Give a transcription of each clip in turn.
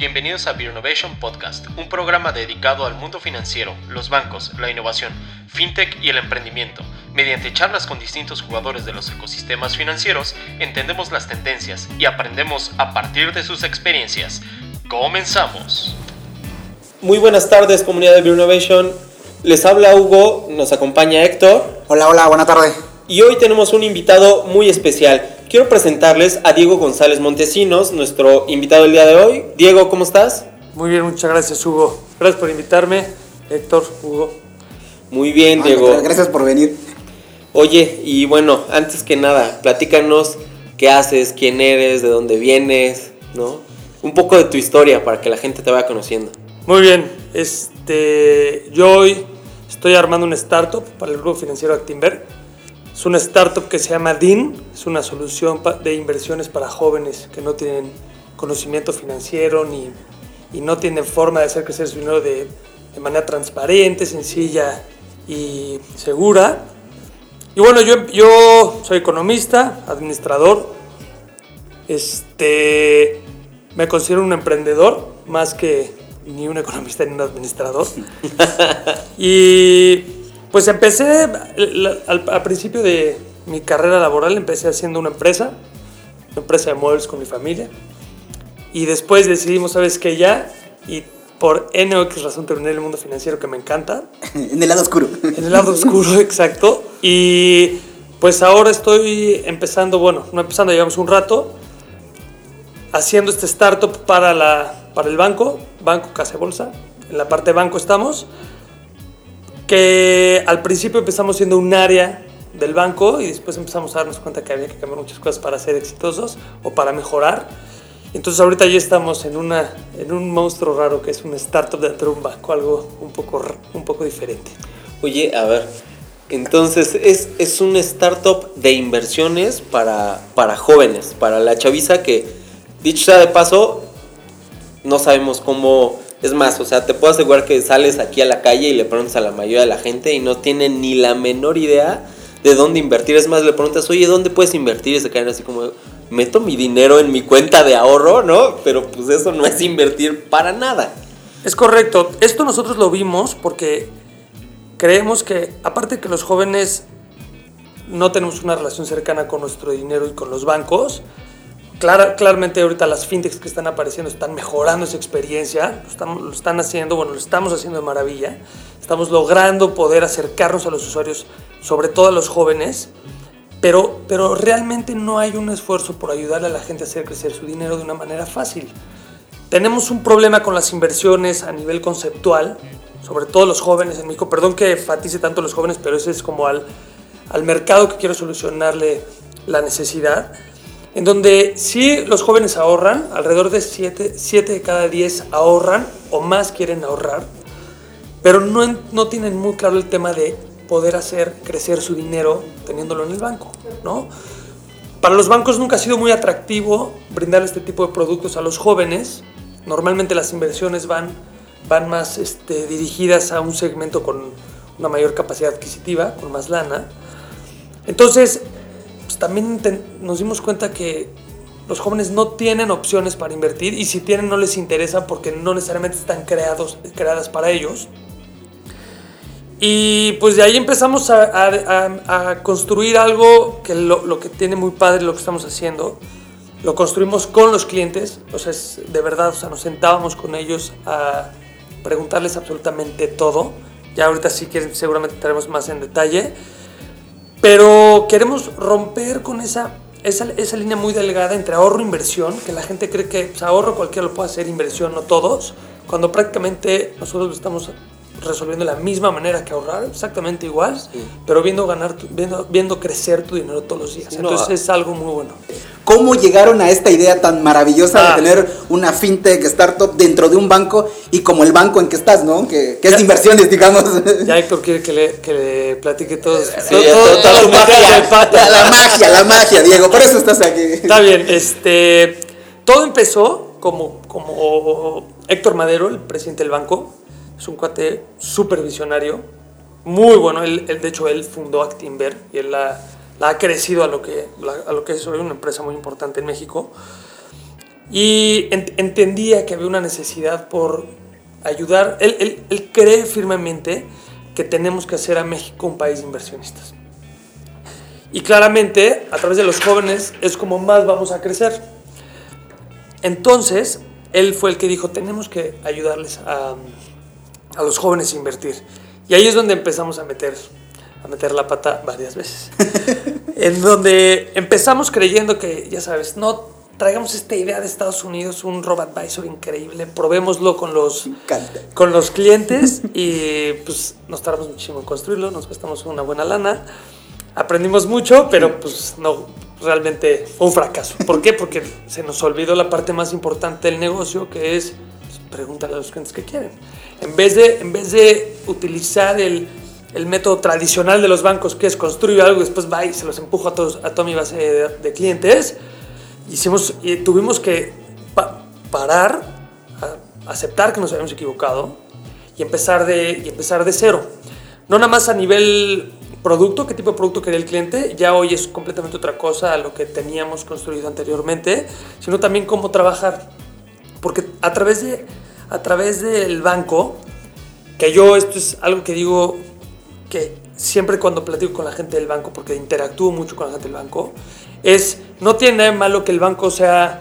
Bienvenidos a Beer Innovation Podcast, un programa dedicado al mundo financiero, los bancos, la innovación, fintech y el emprendimiento. Mediante charlas con distintos jugadores de los ecosistemas financieros, entendemos las tendencias y aprendemos a partir de sus experiencias. Comenzamos. Muy buenas tardes, comunidad de Beer Innovation. Les habla Hugo, nos acompaña Héctor. Hola, hola, buena tarde. Y hoy tenemos un invitado muy especial. Quiero presentarles a Diego González Montesinos, nuestro invitado el día de hoy. Diego, ¿cómo estás? Muy bien, muchas gracias Hugo. Gracias por invitarme, Héctor, Hugo. Muy bien, Diego. Gracias por venir. Oye, y bueno, antes que nada, platícanos qué haces, quién eres, de dónde vienes, ¿no? Un poco de tu historia para que la gente te vaya conociendo. Muy bien, este, yo hoy estoy armando una startup para el grupo financiero Actinver es una startup que se llama DIN, es una solución de inversiones para jóvenes que no tienen conocimiento financiero ni, y no tienen forma de hacer crecer su dinero de, de manera transparente, sencilla y segura. Y bueno, yo, yo soy economista, administrador, este, me considero un emprendedor más que ni un economista ni un administrador. y pues empecé, al, principio de mi carrera laboral, empecé haciendo una empresa, una empresa de muebles con mi familia. Y después decidimos, ¿sabes qué? Ya, y por N o X razón terminé en el mundo financiero que me encanta. En el lado oscuro. En el lado oscuro, exacto. Y pues ahora estoy empezando, bueno, no empezando, llevamos un rato, haciendo este startup para, la, para el banco, Banco Casa Bolsa. En la parte de banco estamos que al principio empezamos siendo un área del banco y después empezamos a darnos cuenta que había que cambiar muchas cosas para ser exitosos o para mejorar. Entonces ahorita ya estamos en, una, en un monstruo raro que es un startup de un banco, algo un poco, un poco diferente. Oye, a ver, entonces es, es un startup de inversiones para, para jóvenes, para la chaviza que, dicho sea de paso, no sabemos cómo es más, o sea, te puedo asegurar que sales aquí a la calle y le preguntas a la mayoría de la gente y no tienen ni la menor idea de dónde invertir. Es más, le preguntas, oye, ¿dónde puedes invertir? Y se caen así como, meto mi dinero en mi cuenta de ahorro, ¿no? Pero pues eso no es invertir para nada. Es correcto. Esto nosotros lo vimos porque creemos que, aparte que los jóvenes no tenemos una relación cercana con nuestro dinero y con los bancos, claramente ahorita las fintechs que están apareciendo están mejorando esa experiencia, lo, están haciendo, bueno, lo estamos haciendo de maravilla, estamos logrando poder acercarnos a los usuarios, sobre todo a los jóvenes, pero, pero realmente no hay un esfuerzo por ayudarle a la gente a hacer crecer su dinero de una manera fácil. Tenemos un problema con las inversiones a nivel conceptual, sobre todo los jóvenes en México, perdón que enfatice tanto los jóvenes, pero ese es como al, al mercado que quiero solucionarle la necesidad en donde sí los jóvenes ahorran, alrededor de 7 de cada 10 ahorran o más quieren ahorrar, pero no, no tienen muy claro el tema de poder hacer crecer su dinero teniéndolo en el banco, ¿no? Para los bancos nunca ha sido muy atractivo brindar este tipo de productos a los jóvenes. Normalmente las inversiones van, van más este, dirigidas a un segmento con una mayor capacidad adquisitiva, con más lana. Entonces, pues, también nos dimos cuenta que los jóvenes no tienen opciones para invertir y si tienen no les interesa porque no necesariamente están creados, creadas para ellos. Y pues de ahí empezamos a, construir algo que lo, que tiene muy padre lo que estamos haciendo. Lo construimos con los clientes, o sea, de verdad, o sea, nos sentábamos con ellos a preguntarles absolutamente todo. Ya ahorita sí que seguramente estaremos más en detalle. Pero queremos romper con esa, esa, esa, línea muy delgada entre ahorro e inversión, que la gente cree que pues, ahorro cualquiera lo puede hacer, inversión no todos, cuando prácticamente nosotros estamos resolviendo de la misma manera que ahorrar, exactamente igual, pero viendo ganar, viendo, viendo crecer tu dinero todos los días. Entonces es algo muy bueno. ¿Cómo llegaron a esta idea tan maravillosa de ah. tener una fintech startup dentro de un banco y como el banco en que estás, ¿no? Que, es de inversiones, digamos. Ya Héctor quiere que le, que le platique todo, todo, la magia, la magia, Diego, por eso estás aquí. Está bien, este, todo empezó como, como Héctor Madero, el presidente del banco, es un cuate súper visionario, muy bueno. Él, de hecho, él fundó Actinver y él la, ha crecido a lo, que, a lo que es hoy una empresa muy importante en México. Y ent- entendía que había una necesidad por ayudar. Él, él- él cree firmemente que tenemos que hacer a México un país de inversionistas. Y claramente, a través de los jóvenes, es como más vamos a crecer. Entonces, él fue el que dijo, tenemos que ayudarles a, a los jóvenes invertir. Y ahí es donde empezamos a meter, a meter la pata varias veces. en donde empezamos creyendo que, ya sabes, no traigamos esta idea de Estados Unidos, un robot advisor increíble, probémoslo con los, con los clientes y pues nos tardamos muchísimo en construirlo, nos gastamos una buena lana, aprendimos mucho, pero pues no, realmente fue un fracaso. ¿Por qué? Porque se nos olvidó la parte más importante del negocio, que es pregúntale a los clientes qué quieren. En vez de, en vez de utilizar el, el método tradicional de los bancos, que es construir algo y después va y se los empujo a, todos, a toda mi base de, de clientes, hicimos y tuvimos que pa- parar, a- aceptar que nos habíamos equivocado y empezar de y empezar de cero. No nada más a nivel producto, qué tipo de producto quería el cliente, ya hoy es completamente otra cosa a lo que teníamos construido anteriormente, sino también cómo trabajar. Porque a través de a través del banco, que yo esto es algo que digo que siempre cuando platico con la gente del banco, porque interactúo mucho con la gente del banco, es no tiene nada de malo que el banco sea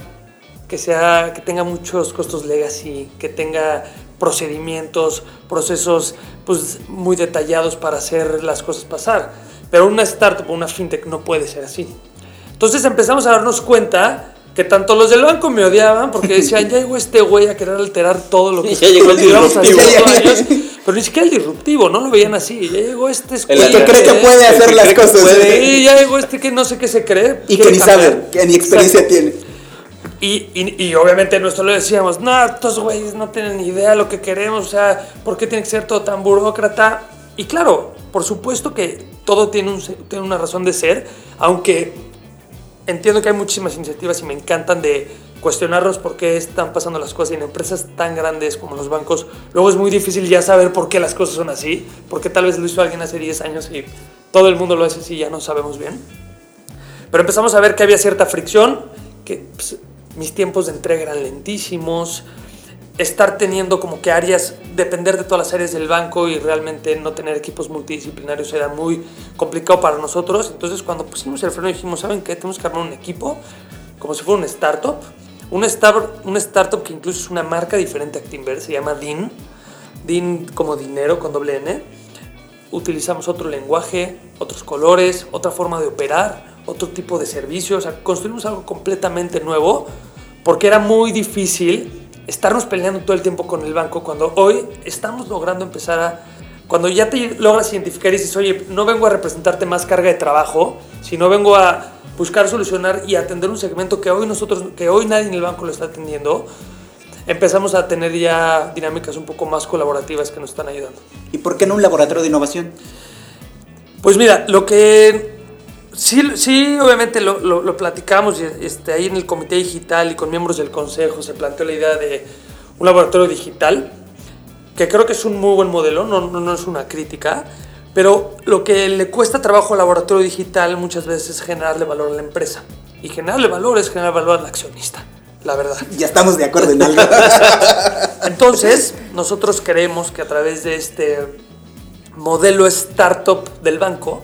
que sea que tenga muchos costos legacy, que tenga procedimientos, procesos pues muy detallados para hacer las cosas pasar. Pero una startup una fintech no puede ser así. Entonces empezamos a darnos cuenta que tanto los del banco me odiaban porque decían, ya llegó este güey a querer alterar todo lo que Ya llegó el disruptivo. años. Pero ni siquiera el disruptivo, no lo veían así. Ya llegó este El El que cree que puede El hacer que las cosas. puede. Sí, ya llegó este que no sé qué se cree. Y que ni sabe, que ni experiencia Exacto. tiene. Y, y, y obviamente nosotros le decíamos, no, estos güeyes no tienen ni idea de lo que queremos, o sea, ¿por qué tiene que ser todo tan burócrata? Y claro, por supuesto que todo tiene, un, tiene una razón de ser, aunque entiendo que hay muchísimas iniciativas y me encantan de cuestionarnos por qué están pasando las cosas y en empresas tan grandes como los bancos, luego es muy difícil ya saber por qué las cosas son así, porque tal vez lo hizo alguien hace 10 años y todo el mundo lo hace así y ya no sabemos bien. Pero empezamos a ver que había cierta fricción, que pues, mis tiempos de entrega eran lentísimos, estar teniendo como que áreas, depender de todas las áreas del banco y realmente no tener equipos multidisciplinarios era muy complicado para nosotros. Entonces cuando pusimos el freno dijimos, ¿saben qué? Tenemos que armar un equipo como si fuera una startup. Una, star- una startup que incluso es una marca diferente a Actinver, se llama DIN. DIN como dinero con doble N utilizamos otro lenguaje, otros colores, otra forma de operar, otro tipo de servicios, o sea, construimos algo completamente nuevo porque era muy difícil estarnos peleando todo el tiempo con el banco cuando hoy estamos logrando empezar a cuando ya te logras identificar y dices, oye, no vengo a representarte más carga de trabajo, sino vengo a buscar solucionar y atender un segmento que hoy nosotros, que hoy nadie en el banco lo está atendiendo, empezamos a tener ya dinámicas un poco más colaborativas que nos están ayudando. ¿Y por qué no un laboratorio de innovación? Pues mira, lo que sí, sí obviamente lo, lo- lo platicamos y, este, ahí en el comité digital y con miembros del consejo se planteó la idea de un laboratorio digital, que creo que es un muy buen modelo, no, no, no es una crítica, pero lo que le cuesta trabajo al laboratorio digital muchas veces es generarle valor a la empresa. Y generarle valor es generar valor al accionista, la verdad. Ya estamos de acuerdo en algo. Entonces, nosotros creemos que a través de este modelo startup del banco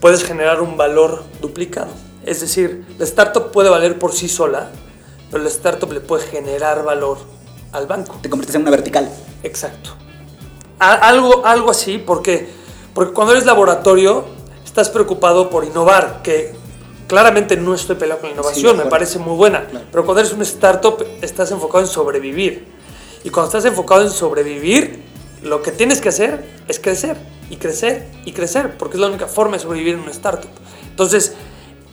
puedes generar un valor duplicado. Es decir, la startup puede valer por sí sola, pero la startup le puede generar valor al banco. Te conviertes en una vertical. Exacto. Algo, algo así, porque, porque cuando eres laboratorio estás preocupado por innovar, que claramente no estoy peleado con la Sí, innovación, me parece muy buena, Claro. pero cuando eres un startup estás enfocado en sobrevivir. Y cuando estás enfocado en sobrevivir, lo que tienes que hacer es crecer, y crecer, y crecer, porque es la única forma de sobrevivir en una startup. Entonces,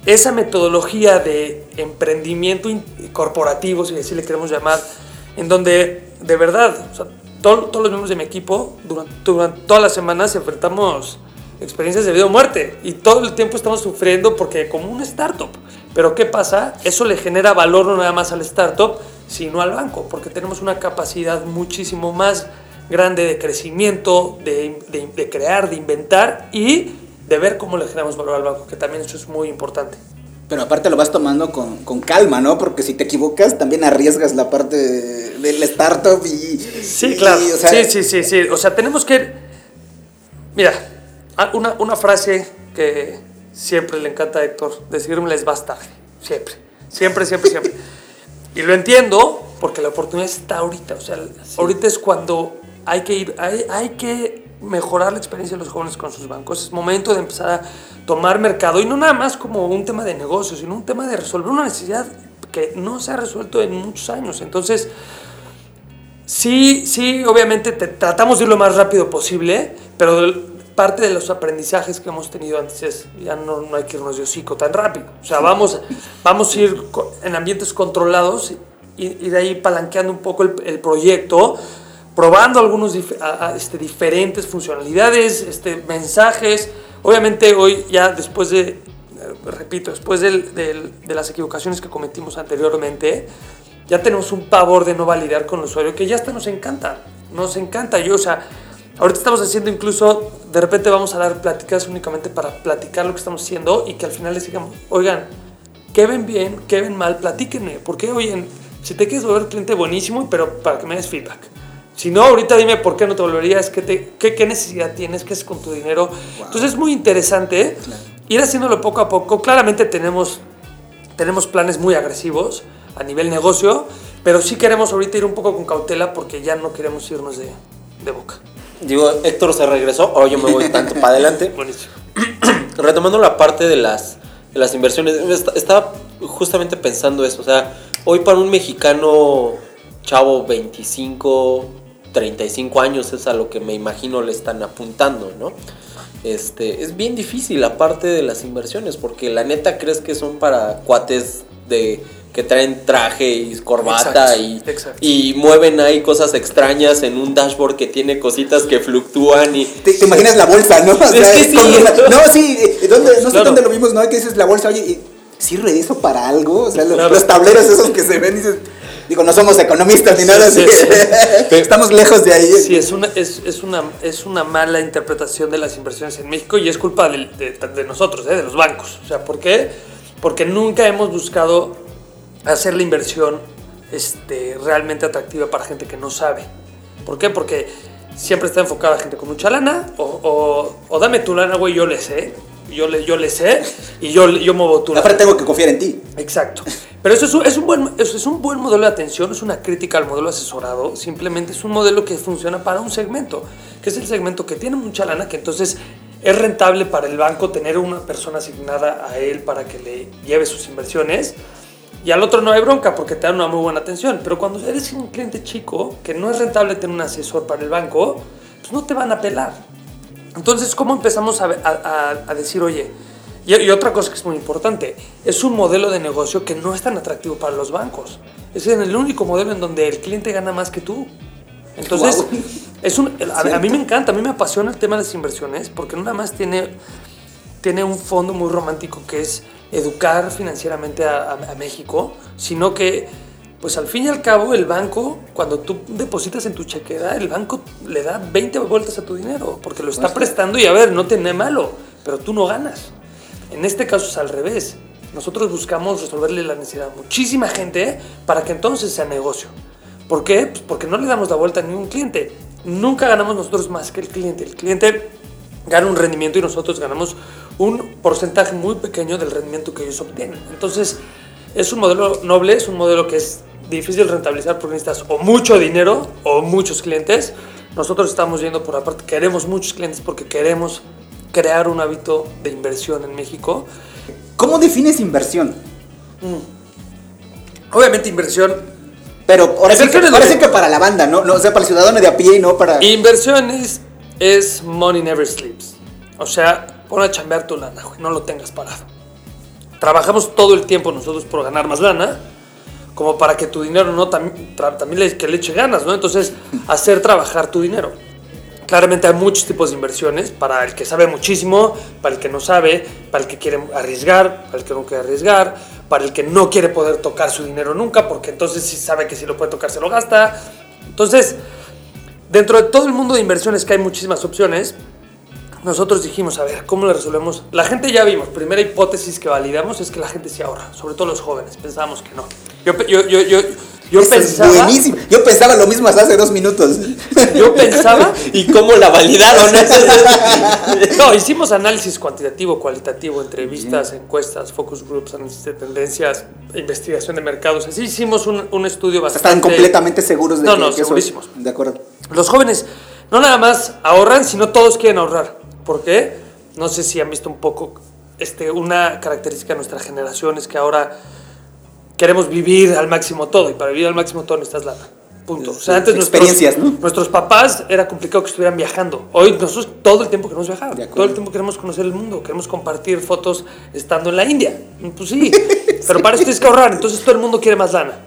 esa metodología de emprendimiento corporativo, si así le queremos llamar, en donde de verdad, o sea, todo- todos los miembros de mi equipo, durante, durante todas las semanas enfrentamos experiencias de vida o muerte y todo el tiempo estamos sufriendo porque como una startup. Pero ¿qué pasa? Eso le genera valor no nada más al startup, sino al banco, porque tenemos una capacidad muchísimo más grande de crecimiento, de, de- de crear, de inventar y de ver cómo le generamos valor al banco, que también eso es muy importante. Pero aparte lo vas tomando con, con calma, ¿no? Porque si te equivocas, también arriesgas la parte de- del startup y... Sí, y, claro. o sea, sí, sí, sí, sí. O sea, tenemos que. Mira, una, una frase que siempre le encanta a Héctor: decirme les basta. Siempre. Siempre, siempre, siempre. y lo entiendo porque la oportunidad está ahorita. O sea, ahorita es cuando hay que ir. Hay, hay que mejorar la experiencia de los jóvenes con sus bancos. Es momento de empezar a tomar mercado y no nada más como un tema de negocio, sino un tema de resolver una necesidad que no se ha resuelto en muchos años. Entonces, Sí, sí, obviamente te- tratamos de ir lo más rápido posible, pero parte de los aprendizajes que hemos tenido antes es, ya no, no hay que irnos de hocico tan rápido. O sea, vamos, vamos a ir en ambientes controlados y, y de ahí palanqueando un poco el, el proyecto, probando algunos dif- a- a, este, diferentes funcionalidades, este, mensajes. Obviamente hoy ya después de, eh, repito, después del- del- de las equivocaciones que cometimos anteriormente, ya tenemos un pavor de no validar con el usuario que ya hasta nos encanta. Nos encanta. Yo, o sea, ahorita estamos haciendo incluso, de repente vamos a dar pláticas únicamente para platicar lo que estamos haciendo y que al final les digamos, oigan, ¿qué ven bien? ¿Qué ven mal? Platíquenme. Porque, oye, si te quieres volver cliente, buenísimo, pero para que me des feedback. Si no, ahorita dime por qué no te volverías, qué, te- qué, qué necesidad tienes, qué es con tu dinero. Entonces es muy interesante ir haciéndolo poco a poco. Claramente tenemos tenemos planes muy agresivos a nivel negocio, pero sí queremos ahorita ir un poco con cautela porque ya no queremos irnos de, de boca. Digo, Héctor se regresó, ahora yo me voy tanto para adelante. Buenísimo. Retomando la parte de las, de las inversiones, est- estaba justamente pensando eso. O sea, hoy para un mexicano chavo 25, 35 años es a lo que me imagino le están apuntando, ¿no? Este, es bien difícil la parte de las inversiones porque la neta crees que son para cuates de que traen traje y corbata Exacto, y, exacto. y mueven ahí cosas extrañas en un dashboard que tiene cositas que fluctúan y Te, te imaginas la bolsa, ¿no? O Es que sí. no, sí, eh, ¿dónde, no sé Claro. dónde lo vimos, ¿no? Que dices la bolsa, oye, ¿y ¿sirve eso para algo? O sea, lo- Claro. los tableros esos que se ven, dices, digo, no somos economistas ni Sí, nada sí, así. sí. Estamos lejos de ahí. Sí, es una, es, es una, es una mala interpretación de las inversiones en México y es culpa de, de nosotros, ¿eh? de los bancos. O sea, ¿por qué? Porque nunca hemos buscado hacer la inversión este, realmente atractiva para gente que no sabe. ¿Por qué? Porque siempre está enfocada a gente con mucha lana o, o, o dame tu lana, güey, yo le sé. Yo le, yo le sé y yo, yo muevo tu. Aparte tengo que confiar en ti. Exacto. Pero eso es un, es, un buen, eso es un buen modelo de atención, es una crítica al modelo asesorado, simplemente es un modelo que funciona para un segmento, que es el segmento que tiene mucha lana, que entonces es rentable para el banco tener una persona asignada a él para que le lleve sus inversiones. Y al otro no hay bronca porque te dan una muy buena atención. Pero cuando eres un cliente chico, que no es rentable tener un asesor para el banco, pues no te van a pelar. Entonces, ¿cómo empezamos a, a- a- decir, oye, y, y otra cosa que es muy importante, es un modelo de negocio que no es tan atractivo para los bancos. Es el único modelo en donde el cliente gana más que tú. Entonces, Guau. es un, a, a mí me encanta, a mí me apasiona el tema de las inversiones, porque no nada más tiene, tiene un fondo muy romántico que es educar financieramente a, a- a México, sino que, pues al fin y al cabo, el banco, cuando tú depositas en tu chequera, el banco le da 20 vueltas a tu dinero, porque lo está prestando y a ver, no tiene malo, pero tú no ganas. En este caso es al revés. Nosotros buscamos resolverle la necesidad a muchísima gente para que entonces sea negocio. ¿Por qué? Pues porque no le damos la vuelta a ningún cliente. Nunca ganamos nosotros más que el cliente. El cliente gana un rendimiento y nosotros ganamos un porcentaje muy pequeño del rendimiento que ellos obtienen. Entonces, es un modelo noble, es un modelo que es difícil rentabilizar porque necesitas o mucho dinero o muchos clientes. Nosotros estamos yendo por la parte, queremos muchos clientes porque queremos crear un hábito de inversión en México. ¿Cómo defines inversión? Obviamente inversión Pero ahora sí, que, ahora sí que para la banda, ¿no? no o sea, para el ciudadano de a pie y no para... Inversiones es money never sleeps. O sea, pon a chambear tu lana, güey, no lo tengas parado. Trabajamos todo el tiempo nosotros por ganar más lana, como para que tu dinero no también le, que le eche ganas, ¿no? Entonces, hacer trabajar tu dinero. Claramente hay muchos tipos de inversiones, para el que sabe muchísimo, para el que no sabe, para el que quiere arriesgar, para el que no quiere arriesgar, para el que no quiere poder tocar su dinero nunca, porque entonces si sabe que si lo puede tocar se lo gasta. Entonces, dentro de todo el mundo de inversiones que hay muchísimas opciones, nosotros dijimos, a ver, ¿cómo le resolvemos? La gente ya vimos, primera hipótesis que validamos es que la gente se ahorra, sobre todo los jóvenes, pensábamos que no. Yo, yo, yo, yo, yo Eso pensaba... es buenísimo. Yo pensaba lo mismo hasta hace dos minutos. Yo pensaba... ¿Y cómo la validaron? No, hicimos análisis cuantitativo, cualitativo, entrevistas, encuestas, focus groups, análisis de tendencias, investigación de mercados. Así hicimos un, un estudio bastante... Están completamente seguros de No, que, no, eso- segurísimos. De acuerdo. Los jóvenes no nada más ahorran, sino todos quieren ahorrar. ¿Por qué? No sé si han visto un poco este, una característica de nuestra generación es que ahora queremos vivir al máximo todo y para vivir al máximo todo necesitas lana. Punto. O sea, antes nuestros, Experiencias, ¿no? nuestros papás era complicado que estuvieran viajando. Hoy nosotros todo el tiempo queremos viajar. Todo el tiempo queremos conocer el mundo. Queremos compartir fotos estando en la India. Pues sí, pero para eso tienes que ahorrar. Entonces todo el mundo quiere más lana.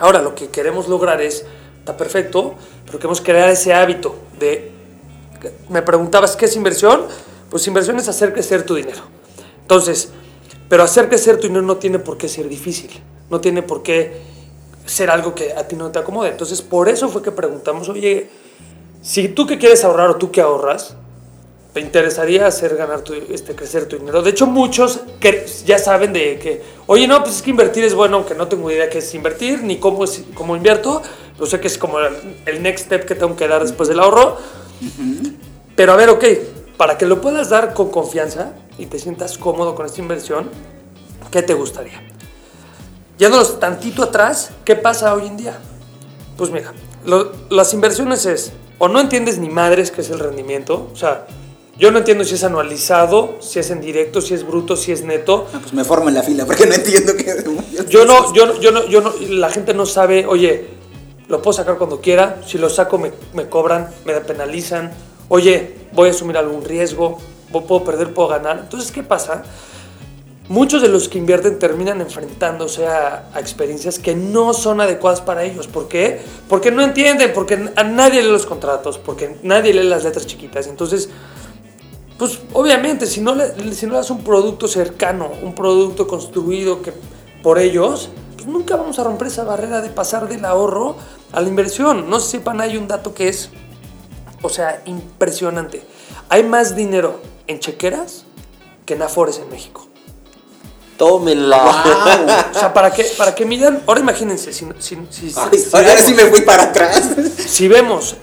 Ahora lo que queremos lograr es, está perfecto, pero queremos crear ese hábito de, me preguntabas, ¿qué es inversión? Pues inversión es hacer crecer tu dinero. Entonces, pero hacer crecer tu dinero no tiene por qué ser difícil, no tiene por qué ser algo que a ti no te acomode. Entonces, por eso fue que preguntamos, oye, si tú que quieres ahorrar o tú que ahorras, te interesaría hacer ganar tu, este, crecer tu dinero. De hecho, muchos que ya saben de que, oye, no, pues es que invertir es bueno, aunque no tengo idea qué es invertir, ni cómo, es, cómo invierto, pero sé que es como el, el next step que tengo que dar después del ahorro. Pero a ver, ok, para que lo puedas dar con confianza y te sientas cómodo con esta inversión, ¿qué te gustaría? Yéndonos tantito atrás, ¿qué pasa hoy en día? Pues mira, lo- las inversiones es, o no entiendes ni madres qué es el rendimiento, o sea, yo no entiendo si es anualizado, si es en directo, si es bruto, si es neto. Ah, pues me formo en la fila porque no entiendo qué. Yo no, yo, no- yo no, yo no, la gente no sabe, oye, lo puedo sacar cuando quiera, si lo saco me, me cobran, me penalizan, oye, voy a asumir algún riesgo, puedo perder, puedo ganar. Entonces, ¿qué pasa? Muchos de los que invierten terminan enfrentándose a, a experiencias que no son adecuadas para ellos. ¿Por qué? Porque no entienden, porque a nadie lee los contratos, porque nadie lee las letras chiquitas. Entonces, pues obviamente, si no, le, si no le das un producto cercano, un producto construido que, por ellos, pues nunca vamos a romper esa barrera de pasar del ahorro a la inversión. No se sepan, hay un dato que es, o sea, impresionante. Hay más dinero en chequeras que en afores en México. Tómenla. O sea, para que, para que midan, ahora imagínense, si, si, si- Ay, si ahora vemos- sí me fui para atrás. si vemos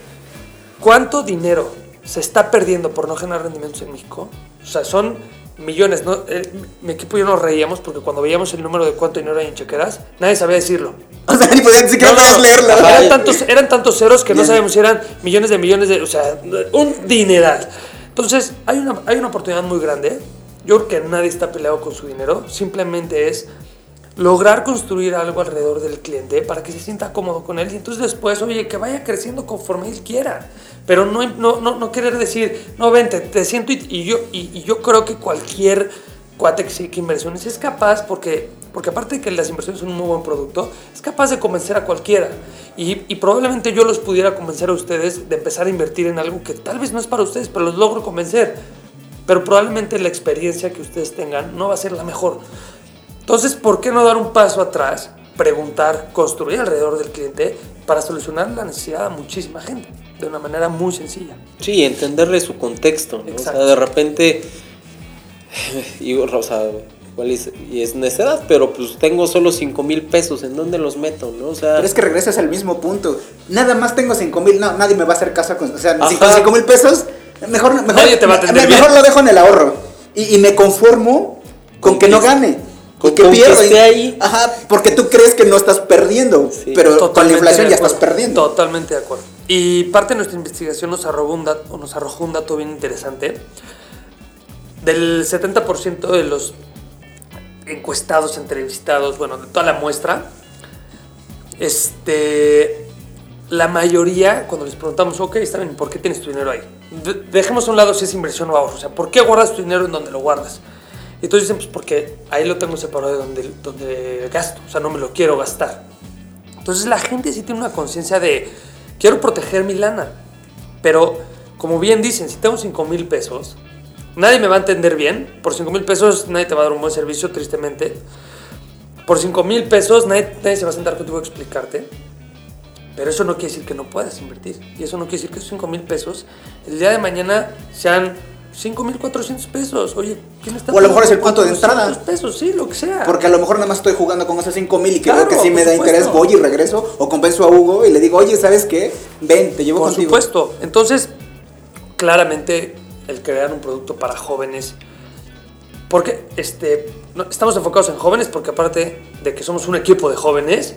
cuánto dinero se está perdiendo por no generar rendimientos en México, o sea, son millones. ¿no? Eh, mi equipo y yo nos reíamos porque cuando veíamos el número de cuánto dinero hay en chequeras, nadie sabía decirlo. O sea, ni podían ni siquiera No, no, no. leerlo. Eran tantos, eran tantos ceros que no Bien. sabemos si eran millones de millones de. O sea, un dineral. Entonces, hay una, hay una oportunidad muy grande. Yo creo que nadie está peleado con su dinero. Simplemente es lograr construir algo alrededor del cliente para que se sienta cómodo con él y entonces después, oye, que vaya creciendo conforme él quiera. Pero no, no, no, no querer decir, no, vente, te siento y, y yo, y, y yo creo que cualquier cuate que que inversiones es capaz, porque, porque aparte de que las inversiones son un muy buen producto, es capaz de convencer a cualquiera. Y, y probablemente yo los pudiera convencer a ustedes de empezar a invertir en algo que tal vez no es para ustedes, pero los logro convencer. Pero probablemente la experiencia que ustedes tengan no va a ser la mejor. Entonces, ¿por qué no dar un paso atrás, preguntar, construir alrededor del cliente para solucionar la necesidad a muchísima gente de una manera muy sencilla? Sí, entenderle su contexto, ¿no? O sea, de repente, y, o sea, es, y es necedad, pero pues tengo solo 5 mil pesos, ¿en dónde los meto, no? O sea, Pero es que regresas al mismo punto. Nada más tengo 5 mil, no, nadie me va a hacer caso con. O sea, Ajá. si con 5 mil pesos, mejor, mejor, Nadie te va a me- mejor lo dejo en el ahorro. Y, y me conformo con, Con que que- no gane. Con- y que con que ahí. Ajá, porque tú crees que no estás perdiendo. Sí. Pero con la inflación ya estás perdiendo. Totalmente de acuerdo. Y parte de nuestra investigación nos arrojó un dato, nos arrojó un dato bien interesante. Del 70% de los encuestados, entrevistados, bueno, de toda la muestra, este, la mayoría, cuando les preguntamos, ok, está bien, ¿por qué tienes tu dinero ahí? De- dejemos a un lado si es inversión o ahorro, o sea, ¿por qué guardas tu dinero en donde lo guardas? Y entonces dicen, pues porque ahí lo tengo separado de donde, donde gasto, o sea, no me lo quiero gastar. Entonces la gente sí tiene una conciencia de, quiero proteger mi lana, pero como bien dicen, si tengo 5 mil pesos, nadie me va a entender bien, por 5 mil pesos nadie te va a dar un buen servicio, tristemente. Por 5 mil pesos nadie, nadie se va a sentar contigo a explicarte. Pero eso no quiere decir que no puedas invertir. Y eso no quiere decir que esos 5 mil pesos el día de mañana sean 5.400 pesos. Oye, ¿quién está O a lo mejor es el punto de entrada. 400 pesos, sí, lo que sea. Porque a lo mejor nada más estoy jugando con esos 5 mil y que Claro, veo que sí me por da supuesto. interés, voy y regreso. O compenso a Hugo y le digo, oye, ¿sabes qué? Ven, te llevo Por contigo. supuesto. Entonces, claramente, el crear un producto para jóvenes. Porque este, no- estamos enfocados en jóvenes, porque aparte de que somos un equipo de jóvenes,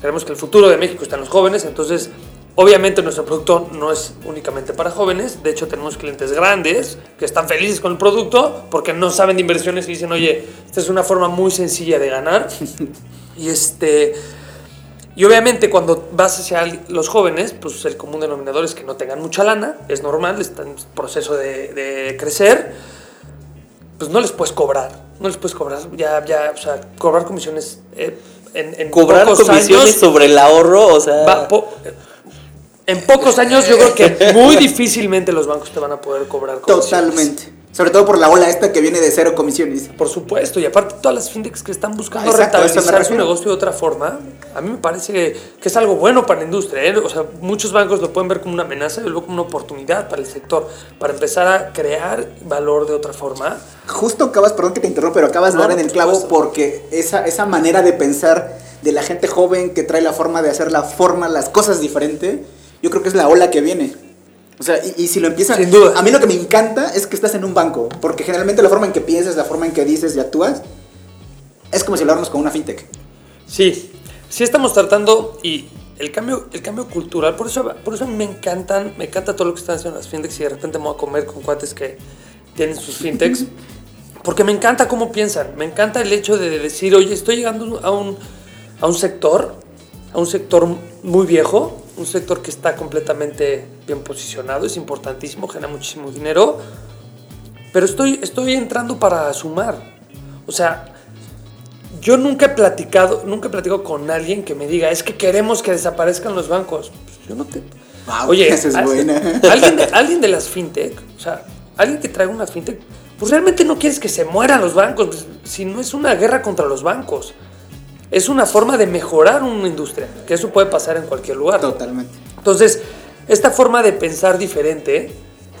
creemos que el futuro de México está en los jóvenes. Entonces, obviamente, nuestro producto no es únicamente para jóvenes. De hecho, tenemos clientes grandes que están felices con el producto porque no saben de inversiones y dicen, oye, esta es una forma muy sencilla de ganar. y este. Y obviamente cuando vas hacia los jóvenes, pues el común denominador es que no tengan mucha lana, es normal, están en proceso de, de crecer, pues no les puedes cobrar, no les puedes cobrar, ya, ya, o sea, cobrar comisiones eh, en, en Cobrar comisiones años sobre el ahorro, o sea. va po- en pocos años yo creo que muy difícilmente los bancos te van a poder cobrar comisiones. Totalmente. Sobre todo por la ola esta que viene de cero comisiones. Por supuesto, y aparte todas las fintechs que están buscando Ah, exacto, rentabilizar su negocio de otra forma, a mí me parece que, que es algo bueno para la industria. ¿eh? O sea, muchos bancos lo pueden ver como una amenaza, lo veo como una oportunidad para el sector, para empezar a crear valor de otra forma. Justo acabas, perdón que te interrumpa, pero acabas de No, dar en el clavo supuesto. porque esa, esa manera de pensar de la gente joven que trae la forma de hacer la forma, las cosas diferente, yo creo que es la ola que viene. O sea, y, y si lo empiezan... Sin duda. A mí lo que me encanta es que estás en un banco, porque generalmente la forma en que piensas, la forma en que dices y actúas, es como si habláramos con una fintech. Sí, sí estamos tratando y el cambio, el cambio cultural, por eso, por eso me encantan, me encanta todo lo que están haciendo las fintechs y de repente me voy a comer con cuates que tienen sus fintechs, porque me encanta cómo piensan, me encanta el hecho de decir, oye, estoy llegando a un, a un sector, a un sector muy viejo, un sector que está completamente bien posicionado, es importantísimo, genera muchísimo dinero, pero estoy, estoy entrando para sumar. O sea, yo nunca he platicado, nunca he platicado con alguien que me diga, es que queremos que desaparezcan los bancos. Pues yo no te... Wow, esa es buena. Alguien de, alguien de las fintech, o sea, alguien que traiga una fintech, pues realmente no quieres que se mueran los bancos, pues, si no es una guerra contra los bancos. Es una forma de mejorar una industria, que eso puede pasar en cualquier lugar. Totalmente. Entonces, esta forma de pensar diferente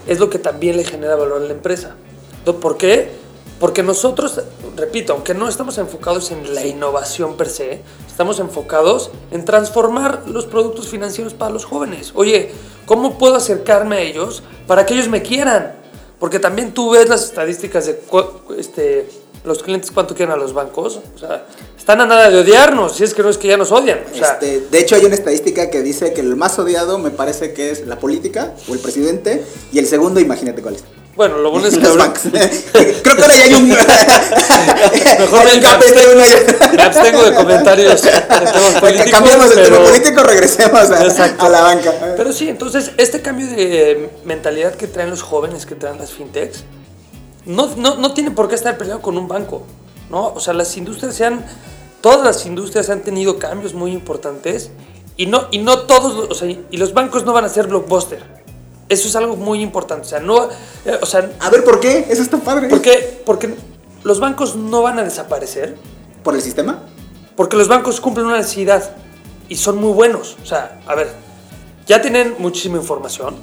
es lo que también le genera valor a la empresa. ¿Por qué? Porque nosotros, repito, aunque no estamos enfocados en la innovación per se, estamos enfocados en transformar los productos financieros para los jóvenes. Oye, ¿cómo puedo acercarme a ellos para que ellos me quieran? Porque también tú ves las estadísticas de este, los clientes cuánto quieren a los bancos. O sea, están a nada de odiarnos, si es que no es que ya nos odian. O sea, Este, de hecho, hay una estadística que dice que el más odiado me parece que es la política o el presidente, y el segundo, imagínate cuál es. bueno, lo bueno es que Los ahora- bancos. Creo que ahora ya hay un. Mejor hay me, un otro. me abstengo de comentarios. Cambiamos del tema político, regresemos a, a la banca. Pero sí, entonces, este cambio de mentalidad que traen los jóvenes, que traen las fintechs, no, no, no tiene por qué estar peleado con un banco, ¿no? O sea, las industrias se han, todas las industrias han tenido cambios muy importantes y no, y no todos, o sea, y los bancos no van a ser blockbuster. Eso es algo muy importante, o sea, no, eh, o sea, A ver, ¿por qué? Eso está padre. ¿por qué? Porque los bancos no van a desaparecer, ¿Por el sistema? porque los bancos cumplen una necesidad y son muy buenos. O sea, a ver, ya tienen muchísima información,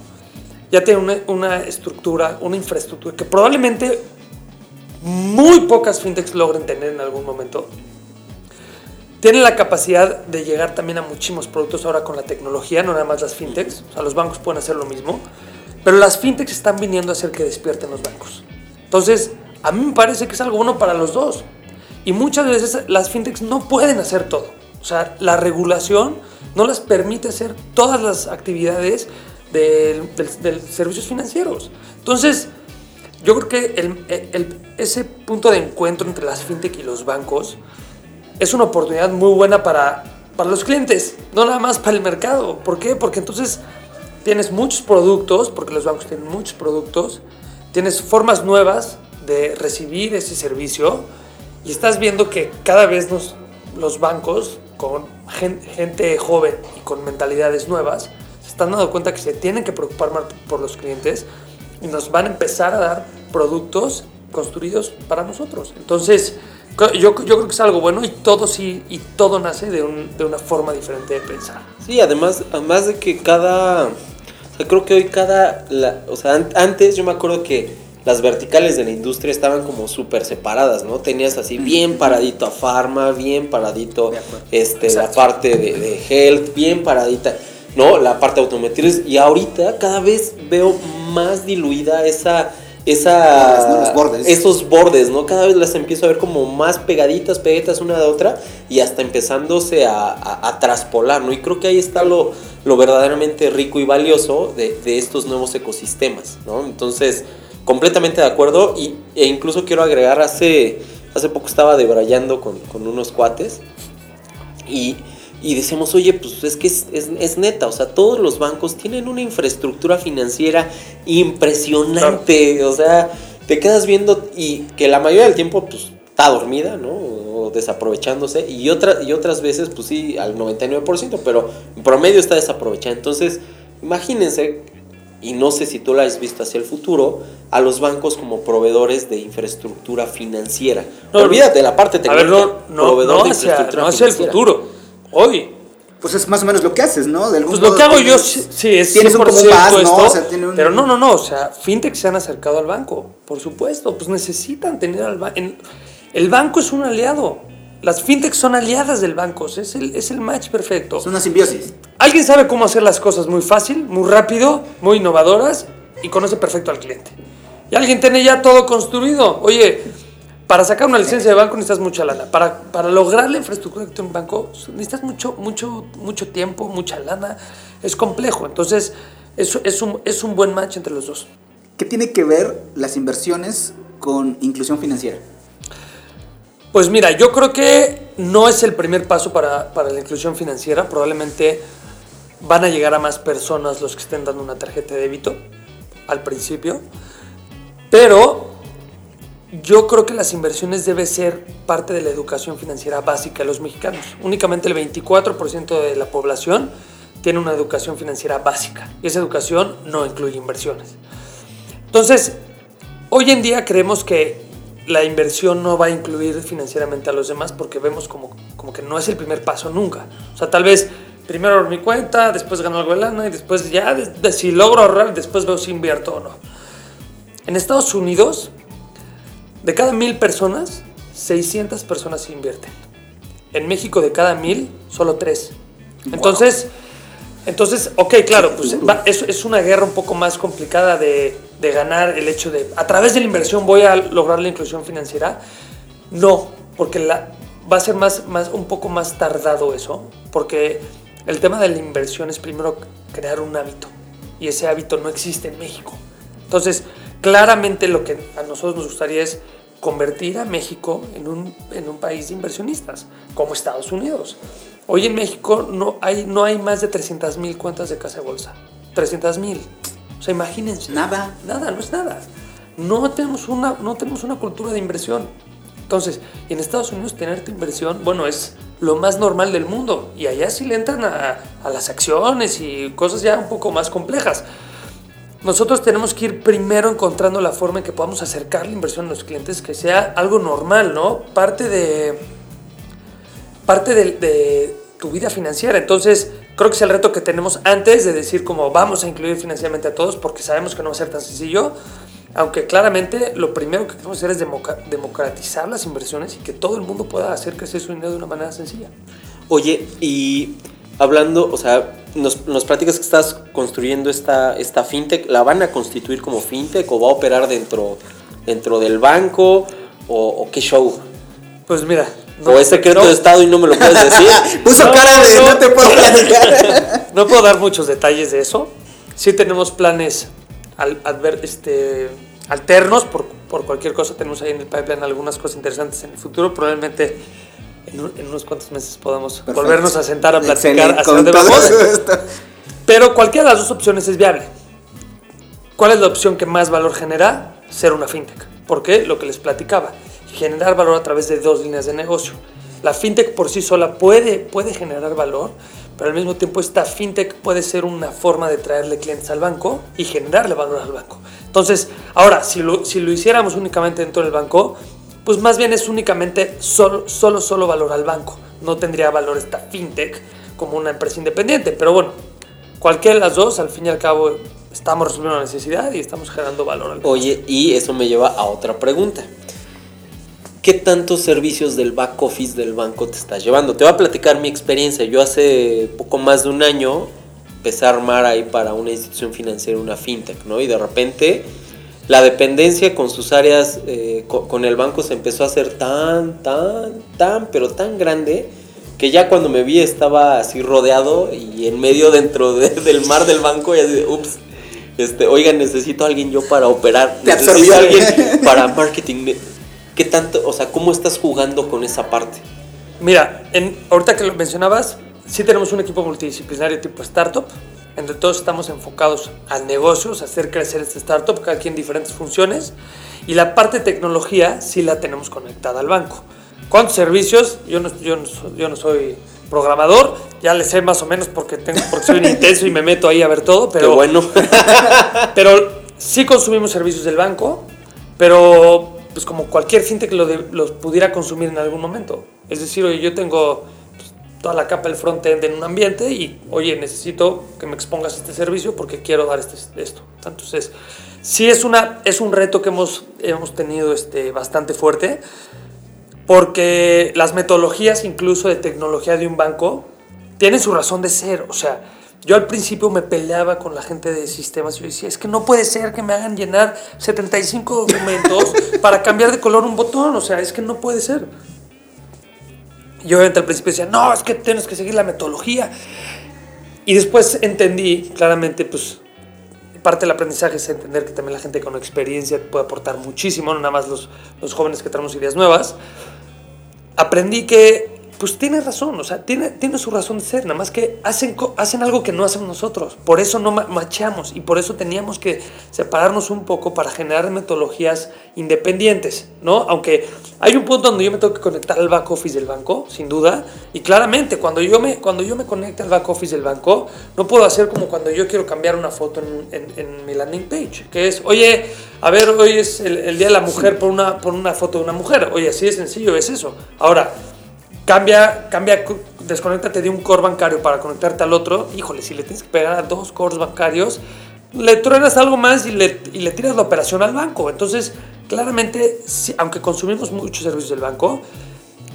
ya tienen una, una estructura, una infraestructura que probablemente muy pocas fintechs logren tener en algún momento. Tienen la capacidad de llegar también a muchísimos productos ahora con la tecnología, no nada más las fintechs. O sea, los bancos pueden hacer lo mismo. Pero las fintechs están viniendo a hacer que despierten los bancos. Entonces, a mí me parece que es algo bueno para los dos. Y muchas veces las fintechs no pueden hacer todo. O sea, la regulación no las permite hacer todas las actividades del- de servicios financieros. Entonces, yo creo que ese punto de encuentro entre las fintech y los bancos es una oportunidad muy buena para, para los clientes, no nada más para el mercado. ¿Por qué? Porque entonces tienes muchos productos, porque los bancos tienen muchos productos, tienes formas nuevas de recibir ese servicio y estás viendo que cada vez nos- los bancos con gen- gente joven y con mentalidades nuevas están dando cuenta que se tienen que preocupar más por los clientes y nos van a empezar a dar productos construidos para nosotros. Entonces, yo, yo creo que es algo bueno y todo sí y todo nace de, un- de una forma diferente de pensar. Sí, además, además de que cada. O sea, creo que hoy cada. la- o sea, an- antes yo me acuerdo que las verticales de la industria estaban como súper separadas, ¿no? Tenías así bien paradito a Pharma, bien paradito este, la parte de, de Health, bien paradita, ¿no? La parte automotriz. Y ahorita cada vez veo más diluida esa... Esa. Los bordes. Esos bordes, ¿no? Cada vez las empiezo a ver como más pegaditas, pegaditas una de otra y hasta empezándose a, a- a traspolar, ¿no? Y creo que ahí está lo, lo verdaderamente rico y valioso de, de estos nuevos ecosistemas, ¿no? Entonces, completamente de acuerdo y, e incluso quiero agregar, hace, hace poco estaba debrayando con, con unos cuates y, y decíamos, oye, pues es que es, es- es neta, o sea, todos los bancos tienen una infraestructura financiera impresionante, o sea, te quedas viendo y que la mayoría del tiempo, pues, está dormida, ¿no? O desaprovechándose, y, otra, y otras veces, pues sí, al 99%, pero en promedio está desaprovechada. Entonces, imagínense, y no sé si tú lo has visto hacia el futuro, a los bancos como proveedores de infraestructura financiera. No, Olvídate de la parte A tecnológica. ver, no, no, proveedor no de hacia, infraestructura no hacia el futuro. Hoy. Pues es más o menos lo que haces, ¿no? De Pues lo que hago yo tienes- sí, sí es tienes un 100% como un ¿no? esto, O sea, tiene un- pero no, no, no, o sea, fintech se han acercado al banco, por supuesto, pues necesitan tener al banco. El banco es un aliado. Las fintechs son aliadas del banco, es el, es el match perfecto. Es una simbiosis. Alguien sabe cómo hacer las cosas muy fácil, muy rápido, muy innovadoras y conoce perfecto al cliente. Y alguien tiene ya todo construido. Oye, para sacar una licencia de banco necesitas mucha lana. Para, para lograr la infraestructura de un banco necesitas mucho, mucho, mucho tiempo, mucha lana. Es complejo. Entonces, es, es, un, es un buen match entre los dos. ¿Qué tiene que ver las inversiones con inclusión financiera? Pues mira, yo creo que no es el primer paso para, para la inclusión financiera. Probablemente van a llegar a más personas los que estén dando una tarjeta de débito al principio. Pero yo creo que las inversiones debe ser parte de la educación financiera básica de los mexicanos. Únicamente el 24% de la población tiene una educación financiera básica. Y esa educación no incluye inversiones. Entonces, hoy en día creemos que la inversión no va a incluir financieramente a los demás porque vemos como, como que no es el primer paso nunca. O sea, tal vez primero ahorro mi cuenta, después gano algo de lana y después ya, de- de- si logro ahorrar, después veo si invierto o no. En Estados Unidos, de cada mil personas, 600 personas se invierten. En México, de cada mil, solo tres. Entonces, entonces, ok, claro, pues va- es, es una guerra un poco más complicada de, de ganar el hecho de, a través de la inversión voy a lograr la inclusión financiera. No, porque la, va a ser más, más, un poco más tardado eso, porque el tema de la inversión es primero crear un hábito, y ese hábito no existe en México. Entonces, claramente lo que a nosotros nos gustaría es convertir a México en un, en un país de inversionistas, como Estados Unidos. Hoy en México no hay, no hay más de 300 mil cuentas de casa de bolsa. 300 mil. O sea, imagínense. Nada. Nada, no es nada. No tenemos una, no tenemos una cultura de inversión. Entonces, en Estados Unidos tener tu inversión, bueno, es lo más normal del mundo. Y allá sí le entran a, a las acciones y cosas ya un poco más complejas. Nosotros tenemos que ir primero encontrando la forma en que podamos acercar la inversión a los clientes, que sea algo normal, ¿no? Parte de, parte de, de tu vida financiera. Entonces, creo que es el reto que tenemos antes de decir como vamos a incluir financieramente a todos, porque sabemos que no va a ser tan sencillo. Aunque claramente lo primero que queremos hacer es democratizar las inversiones y que todo el mundo pueda hacer crecer su dinero de una manera sencilla. Oye, y hablando, o sea, nos, nos platicas que estás construyendo esta, esta fintech, ¿la van a constituir como fintech o va a operar dentro, dentro del banco o, o qué show? Pues mira. ¿O es secreto no- de Estado y no me lo puedes decir? Puso No, cara de no. no, te puedo platicar. No puedo dar muchos detalles de eso. Sí tenemos planes al, adver- este, alternos por, por cualquier cosa. Tenemos ahí en el pipeline algunas cosas interesantes en el futuro. Probablemente en, un- en unos cuantos meses podamos Perfecto. volvernos a sentar a platicar hacia dónde vamos. Pero cualquiera de las dos opciones es viable. ¿Cuál es la opción que más valor genera? Ser una fintech. ¿Por qué? Lo que les platicaba. Generar valor a través de dos líneas de negocio. La fintech por sí sola puede, puede generar valor, pero al mismo tiempo esta fintech puede ser una forma de traerle clientes al banco y generarle valor al banco. Entonces, ahora, si lo, si lo hiciéramos únicamente dentro del banco, pues más bien es únicamente solo, solo, solo valor al banco. No tendría valor esta fintech como una empresa independiente. Pero bueno, cualquiera de las dos, al fin y al cabo, estamos resolviendo una necesidad y estamos generando valor al Oye, y eso me lleva a otra pregunta. ¿Qué tantos servicios del back office del banco te estás llevando? Te voy a platicar mi experiencia. Yo hace poco más de un año empecé a armar ahí para una institución financiera una fintech, ¿no? Y de repente la dependencia con sus áreas, eh, co- con, el banco se empezó a hacer tan, tan, tan, pero tan grande que ya cuando me vi estaba así rodeado y en medio dentro de- del mar del banco y así, de, ups, este, oigan, necesito a alguien yo para operar, Te necesito a alguien para marketing. ¿Qué tanto, o sea, cómo estás jugando con esa parte? Mira, en, ahorita que lo mencionabas, sí tenemos un equipo multidisciplinario tipo startup, entre todos estamos enfocados a negocios, a hacer crecer este startup, cada quien diferentes funciones, y la parte de tecnología sí la tenemos conectada al banco. ¿Cuántos servicios? Yo no, yo no, soy, yo no soy programador, ya le sé más o menos porque, tengo, porque soy un intenso y me meto ahí a ver todo, pero Qué bueno. pero sí consumimos servicios del banco, pero pues como cualquier fintech lo de- los pudiera consumir en algún momento. Es decir, oye, yo tengo toda la capa del frontend en un ambiente y, oye, necesito que me expongas este servicio porque quiero dar este, esto. Entonces, sí es, una, es un reto que hemos, hemos tenido este, bastante fuerte porque las metodologías incluso de tecnología de un banco tienen su razón de ser. O sea, yo al principio me peleaba con la gente de sistemas y yo decía, es que no puede ser que me hagan llenar 75 documentos para cambiar de color un botón. O sea, es que no puede ser. Y obviamente al principio decía, no, es que tienes que seguir la metodología. Y después entendí claramente, pues, parte del aprendizaje es entender que también la gente con experiencia puede aportar muchísimo, no nada más los, los jóvenes que traemos ideas nuevas. Aprendí que, pues tiene razón, o sea, tiene, tiene su razón de ser, nada más que hacen, hacen algo que no hacemos nosotros, por eso no ma- macheamos y por eso teníamos que separarnos un poco para generar metodologías independientes, ¿no? Aunque hay un punto donde yo me tengo que conectar al back office del banco, sin duda, y claramente cuando yo me, cuando yo me conecte al back office del banco, no puedo hacer como cuando yo quiero cambiar una foto en, en- mi landing page, que es, oye, a ver, hoy es el, el Día de la Mujer por una, por una foto de una mujer, oye, así de sencillo es eso. Ahora, cambia, cambia, desconéctate de un core bancario para conectarte al otro, híjole, si le tienes que pegar a dos cores bancarios, le truenas algo más y le, y le tiras la operación al banco. Entonces, claramente, sí, aunque consumimos muchos servicios del banco,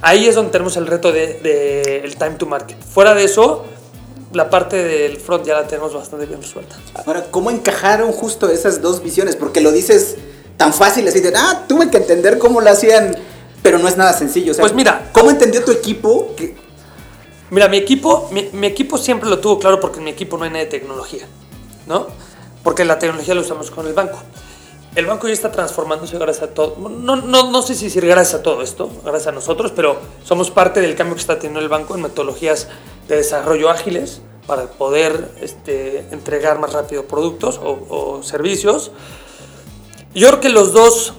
ahí es donde tenemos el reto del de, el time to market. Fuera de eso, la parte del front ya la tenemos bastante bien resuelta. Ahora, ¿cómo encajaron justo esas dos visiones? Porque lo dices tan fácil así de, ah, tuve que entender cómo lo hacían, pero no es nada sencillo. O sea, Pues mira. ¿cómo entendió tu equipo que Mira, mi equipo, mi, mi equipo siempre lo tuvo claro porque en mi equipo no hay nada de tecnología, ¿no? Porque la tecnología la usamos con el banco. El banco ya está transformándose gracias a todo. No, no, no sé si decir gracias a todo esto, gracias a nosotros, pero somos parte del cambio que está teniendo el banco en metodologías de desarrollo ágiles para poder este, entregar más rápido productos o, o servicios. Yo creo que los dos,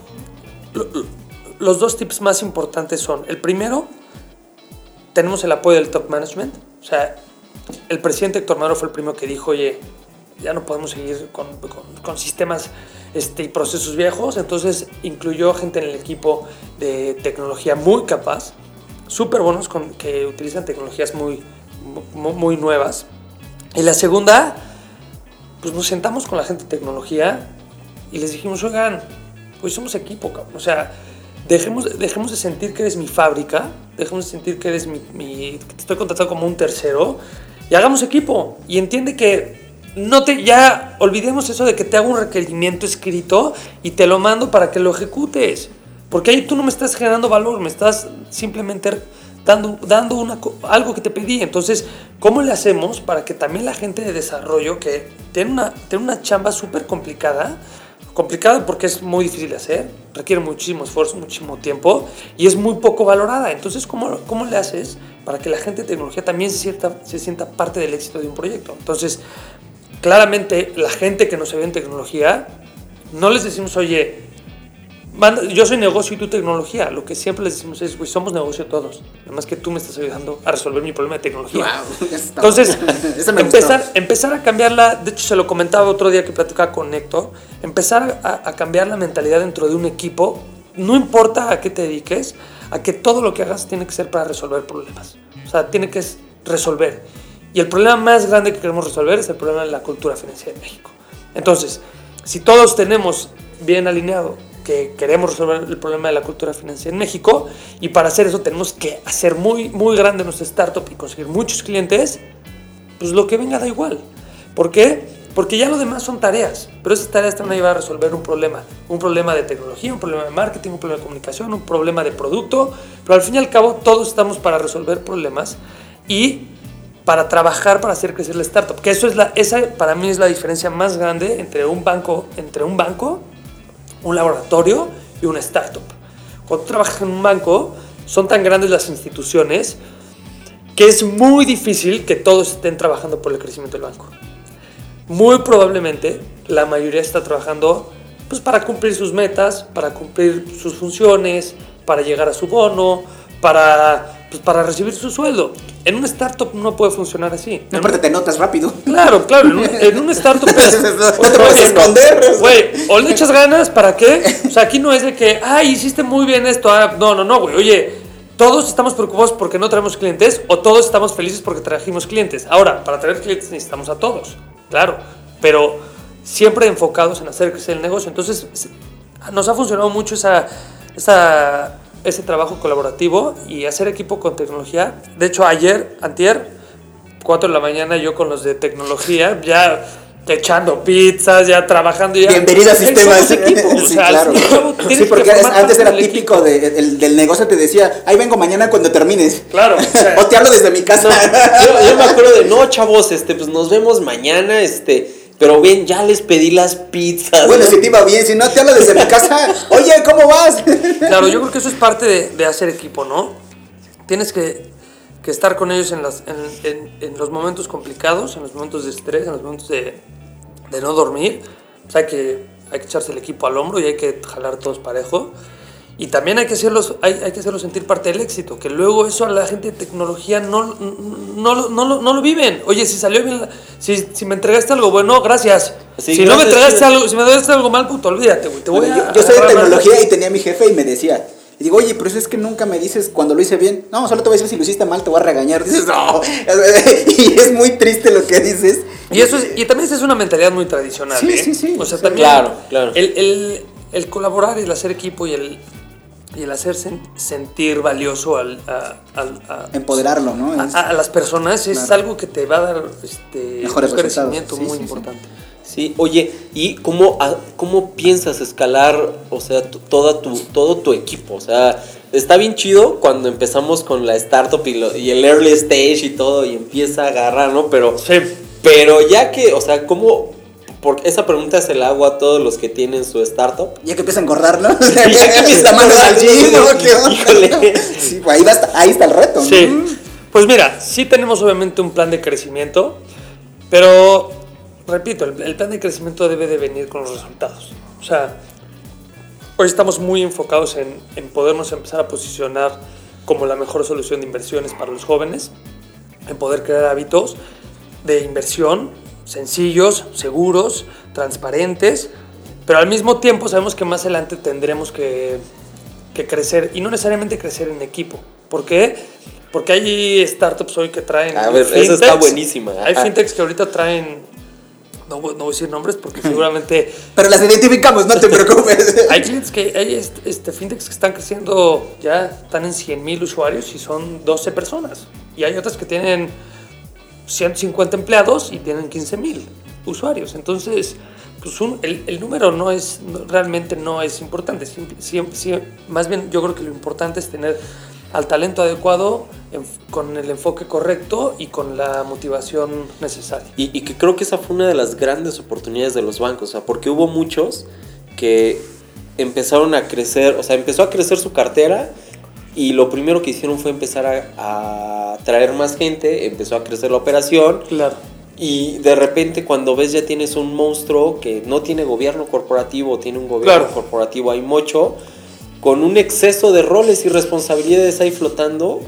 los dos tips más importantes son, el primero, tenemos el apoyo del top management. O sea, el presidente Héctor Mauro fue el primero que dijo, oye, ya no podemos seguir con, sistemas este, y procesos viejos. Entonces incluyó gente en el equipo de tecnología muy capaz, súper buenos, con, que utilizan tecnologías muy, muy, nuevas. Y la segunda, pues nos sentamos con la gente de tecnología y les dijimos, oigan, pues somos equipo. O sea, dejemos, dejemos de sentir que eres mi fábrica, dejemos de sentir que eres mi, que te estoy contratado como un tercero y hagamos equipo. Y entiende que no te, ya olvidemos eso de que te hago un requerimiento escrito y te lo mando para que lo ejecutes. Porque ahí tú no me estás generando valor, me estás simplemente dando, dando una, algo que te pedí. Entonces, ¿cómo le hacemos para que también la gente de desarrollo, que tiene una, tiene una chamba súper complicada, complicada porque es muy difícil de hacer, requiere muchísimo esfuerzo, muchísimo tiempo y es muy poco valorada. Entonces, ¿cómo, cómo le haces para que la gente de tecnología también se sienta, se sienta parte del éxito de un proyecto? Entonces, claramente la gente que nos ve en tecnología, no les decimos, oye, yo soy negocio y tú tecnología. Lo que siempre les decimos es, güey, somos negocio todos. Además que tú me estás ayudando a resolver mi problema de tecnología. Wow, Entonces, empezar, gustó. empezar a cambiarla, de hecho se lo comentaba otro día que platicaba con Héctor, empezar a, a cambiar la mentalidad dentro de un equipo, no importa a qué te dediques, a que todo lo que hagas tiene que ser para resolver problemas. O sea, tiene que es resolver. Y el problema más grande que queremos resolver es el problema de la cultura financiera en México. Entonces, si todos tenemos bien alineado que queremos resolver el problema de la cultura financiera en México y para hacer eso tenemos que hacer muy, muy grande nuestra startup y conseguir muchos clientes, pues lo que venga da igual. ¿Por qué? Porque ya lo demás son tareas, pero esas tareas te van a a resolver un problema. Un problema de tecnología, un problema de marketing, un problema de comunicación, un problema de producto, pero al fin y al cabo todos estamos para resolver problemas y para trabajar para hacer crecer la startup. Que eso es la, esa para mí es la diferencia más grande entre un banco, entre un banco, un laboratorio y una startup. Cuando trabajas en un banco, son tan grandes las instituciones que es muy difícil que todos estén trabajando por el crecimiento del banco muy probablemente la mayoría está trabajando pues, para cumplir sus metas, para cumplir sus funciones, para llegar a su bono, para, pues, para recibir su sueldo. En un startup no puede funcionar así. No, aparte te notas rápido. Claro, claro. En un, en un startup es, no te puedes esconder. Güey, o le echas ganas, ¿para qué? O sea, aquí no es de que, ay, hiciste muy bien esto. Ah, no, no, no, güey. Oye, todos estamos preocupados porque no traemos clientes o todos estamos felices porque trajimos clientes. Ahora, para traer clientes necesitamos a todos claro, pero siempre enfocados en hacer crecer el negocio. Entonces, nos ha funcionado mucho esa, esa, ese trabajo colaborativo y hacer equipo con tecnología. De hecho, ayer, antier, 4 de la mañana, yo con los de tecnología, ya echando pizzas, ya trabajando. Ya, Bienvenido a sistemas. Equipo, o sí, sea, claro. Sí, que porque antes era típico de, el- del negocio, te decía, ahí vengo mañana cuando termines. Claro, o sea, O te hablo desde mi casa. Yo, yo me acuerdo de, no, chavos, este, pues nos vemos mañana, este, pero bien, ya les pedí las pizzas. Bueno, ¿no? si te iba bien, si no te hablo desde mi casa, oye, ¿cómo vas? Claro, yo creo que eso es parte de, de hacer equipo, ¿no? Tienes que, que estar con ellos en, las, en, en- en los momentos complicados, en los momentos de estrés, en los momentos de, de no dormir. O sea, hay que, hay que echarse el equipo al hombro y hay que jalar todos parejo. Y también hay que, hacerlos, hay, hay que hacerlos sentir parte del éxito, que luego eso a la gente de tecnología no, no, lo- no, no lo viven. Oye, si salió bien, la- si, si me entregaste algo bueno, gracias. Sí, si no me entregaste sí. algo, si me entregaste algo mal, puto, olvídate, güey. Te voy a yo, yo soy de tecnología y tenía a mi jefe y me decía, y digo, oye, pero eso es que nunca me dices cuando lo hice bien. No, solo te voy a decir si lo hiciste mal, te voy a regañar. Dices, no. Y es muy triste lo que dices. Y eso es, y también esa es una mentalidad muy tradicional. Sí, ¿eh? sí, sí. O sea, Sí, también claro, claro. El, el- el colaborar y el hacer equipo y el, y el hacer sen- sentir valioso al, a, al- a- Empoderarlo, ¿no? Es- a- a las personas es Claro. algo que te va a dar este, Mejores un crecimiento Sí, muy sí, importante. Sí, oye, ¿y cómo, a- cómo piensas escalar, o sea, toda tu, todo tu equipo? O sea, está bien chido cuando empezamos con la startup y, lo- y el early stage y todo y empieza a agarrar, ¿no? Pero, Sí. pero ya que, o sea, ¿cómo? Porque esa pregunta se la hago a todos los que tienen su startup. Ya que empieza a engordar, ¿no? ya que empieza a al. Híjole. Sí, pues ahí, hasta- ahí está el reto, ¿no? Sí. Pues mira, sí tenemos obviamente un plan de crecimiento, pero repito, el, el plan de crecimiento debe de venir con los resultados. O sea, hoy estamos muy enfocados en, en podernos empezar a posicionar como la mejor solución de inversiones para los jóvenes, en poder crear hábitos de inversión sencillos, seguros, transparentes, pero al mismo tiempo sabemos que más adelante tendremos que, que crecer y no necesariamente crecer en equipo. ¿Por qué? Porque hay startups hoy que traen. A ver, esa está fintechs. buenísima. Hay Ajá. fintechs que ahorita traen. No, voy- no voy a decir nombres porque seguramente Pero las identificamos, no te preocupes. hay clientes que hay este, este, fintechs que están creciendo, ya están en 100 mil usuarios y son 12 personas. Y hay otras que tienen 150 empleados y tienen 15 mil usuarios. Entonces, pues un- el, el número no es, no- realmente no es importante. Más bien yo creo que lo importante es tener al talento adecuado, enf- con el enfoque correcto y con la motivación necesaria. Y, y que creo que esa fue una de las grandes oportunidades de los bancos, o sea, porque hubo muchos que empezaron a crecer, o sea, empezó a crecer su cartera y lo primero que hicieron fue empezar a, a traer más gente, empezó a crecer la operación Claro. y de repente cuando ves ya tienes un monstruo que no tiene gobierno corporativo, tiene un gobierno Claro. corporativo ahí mocho, con un exceso de roles y responsabilidades ahí flotando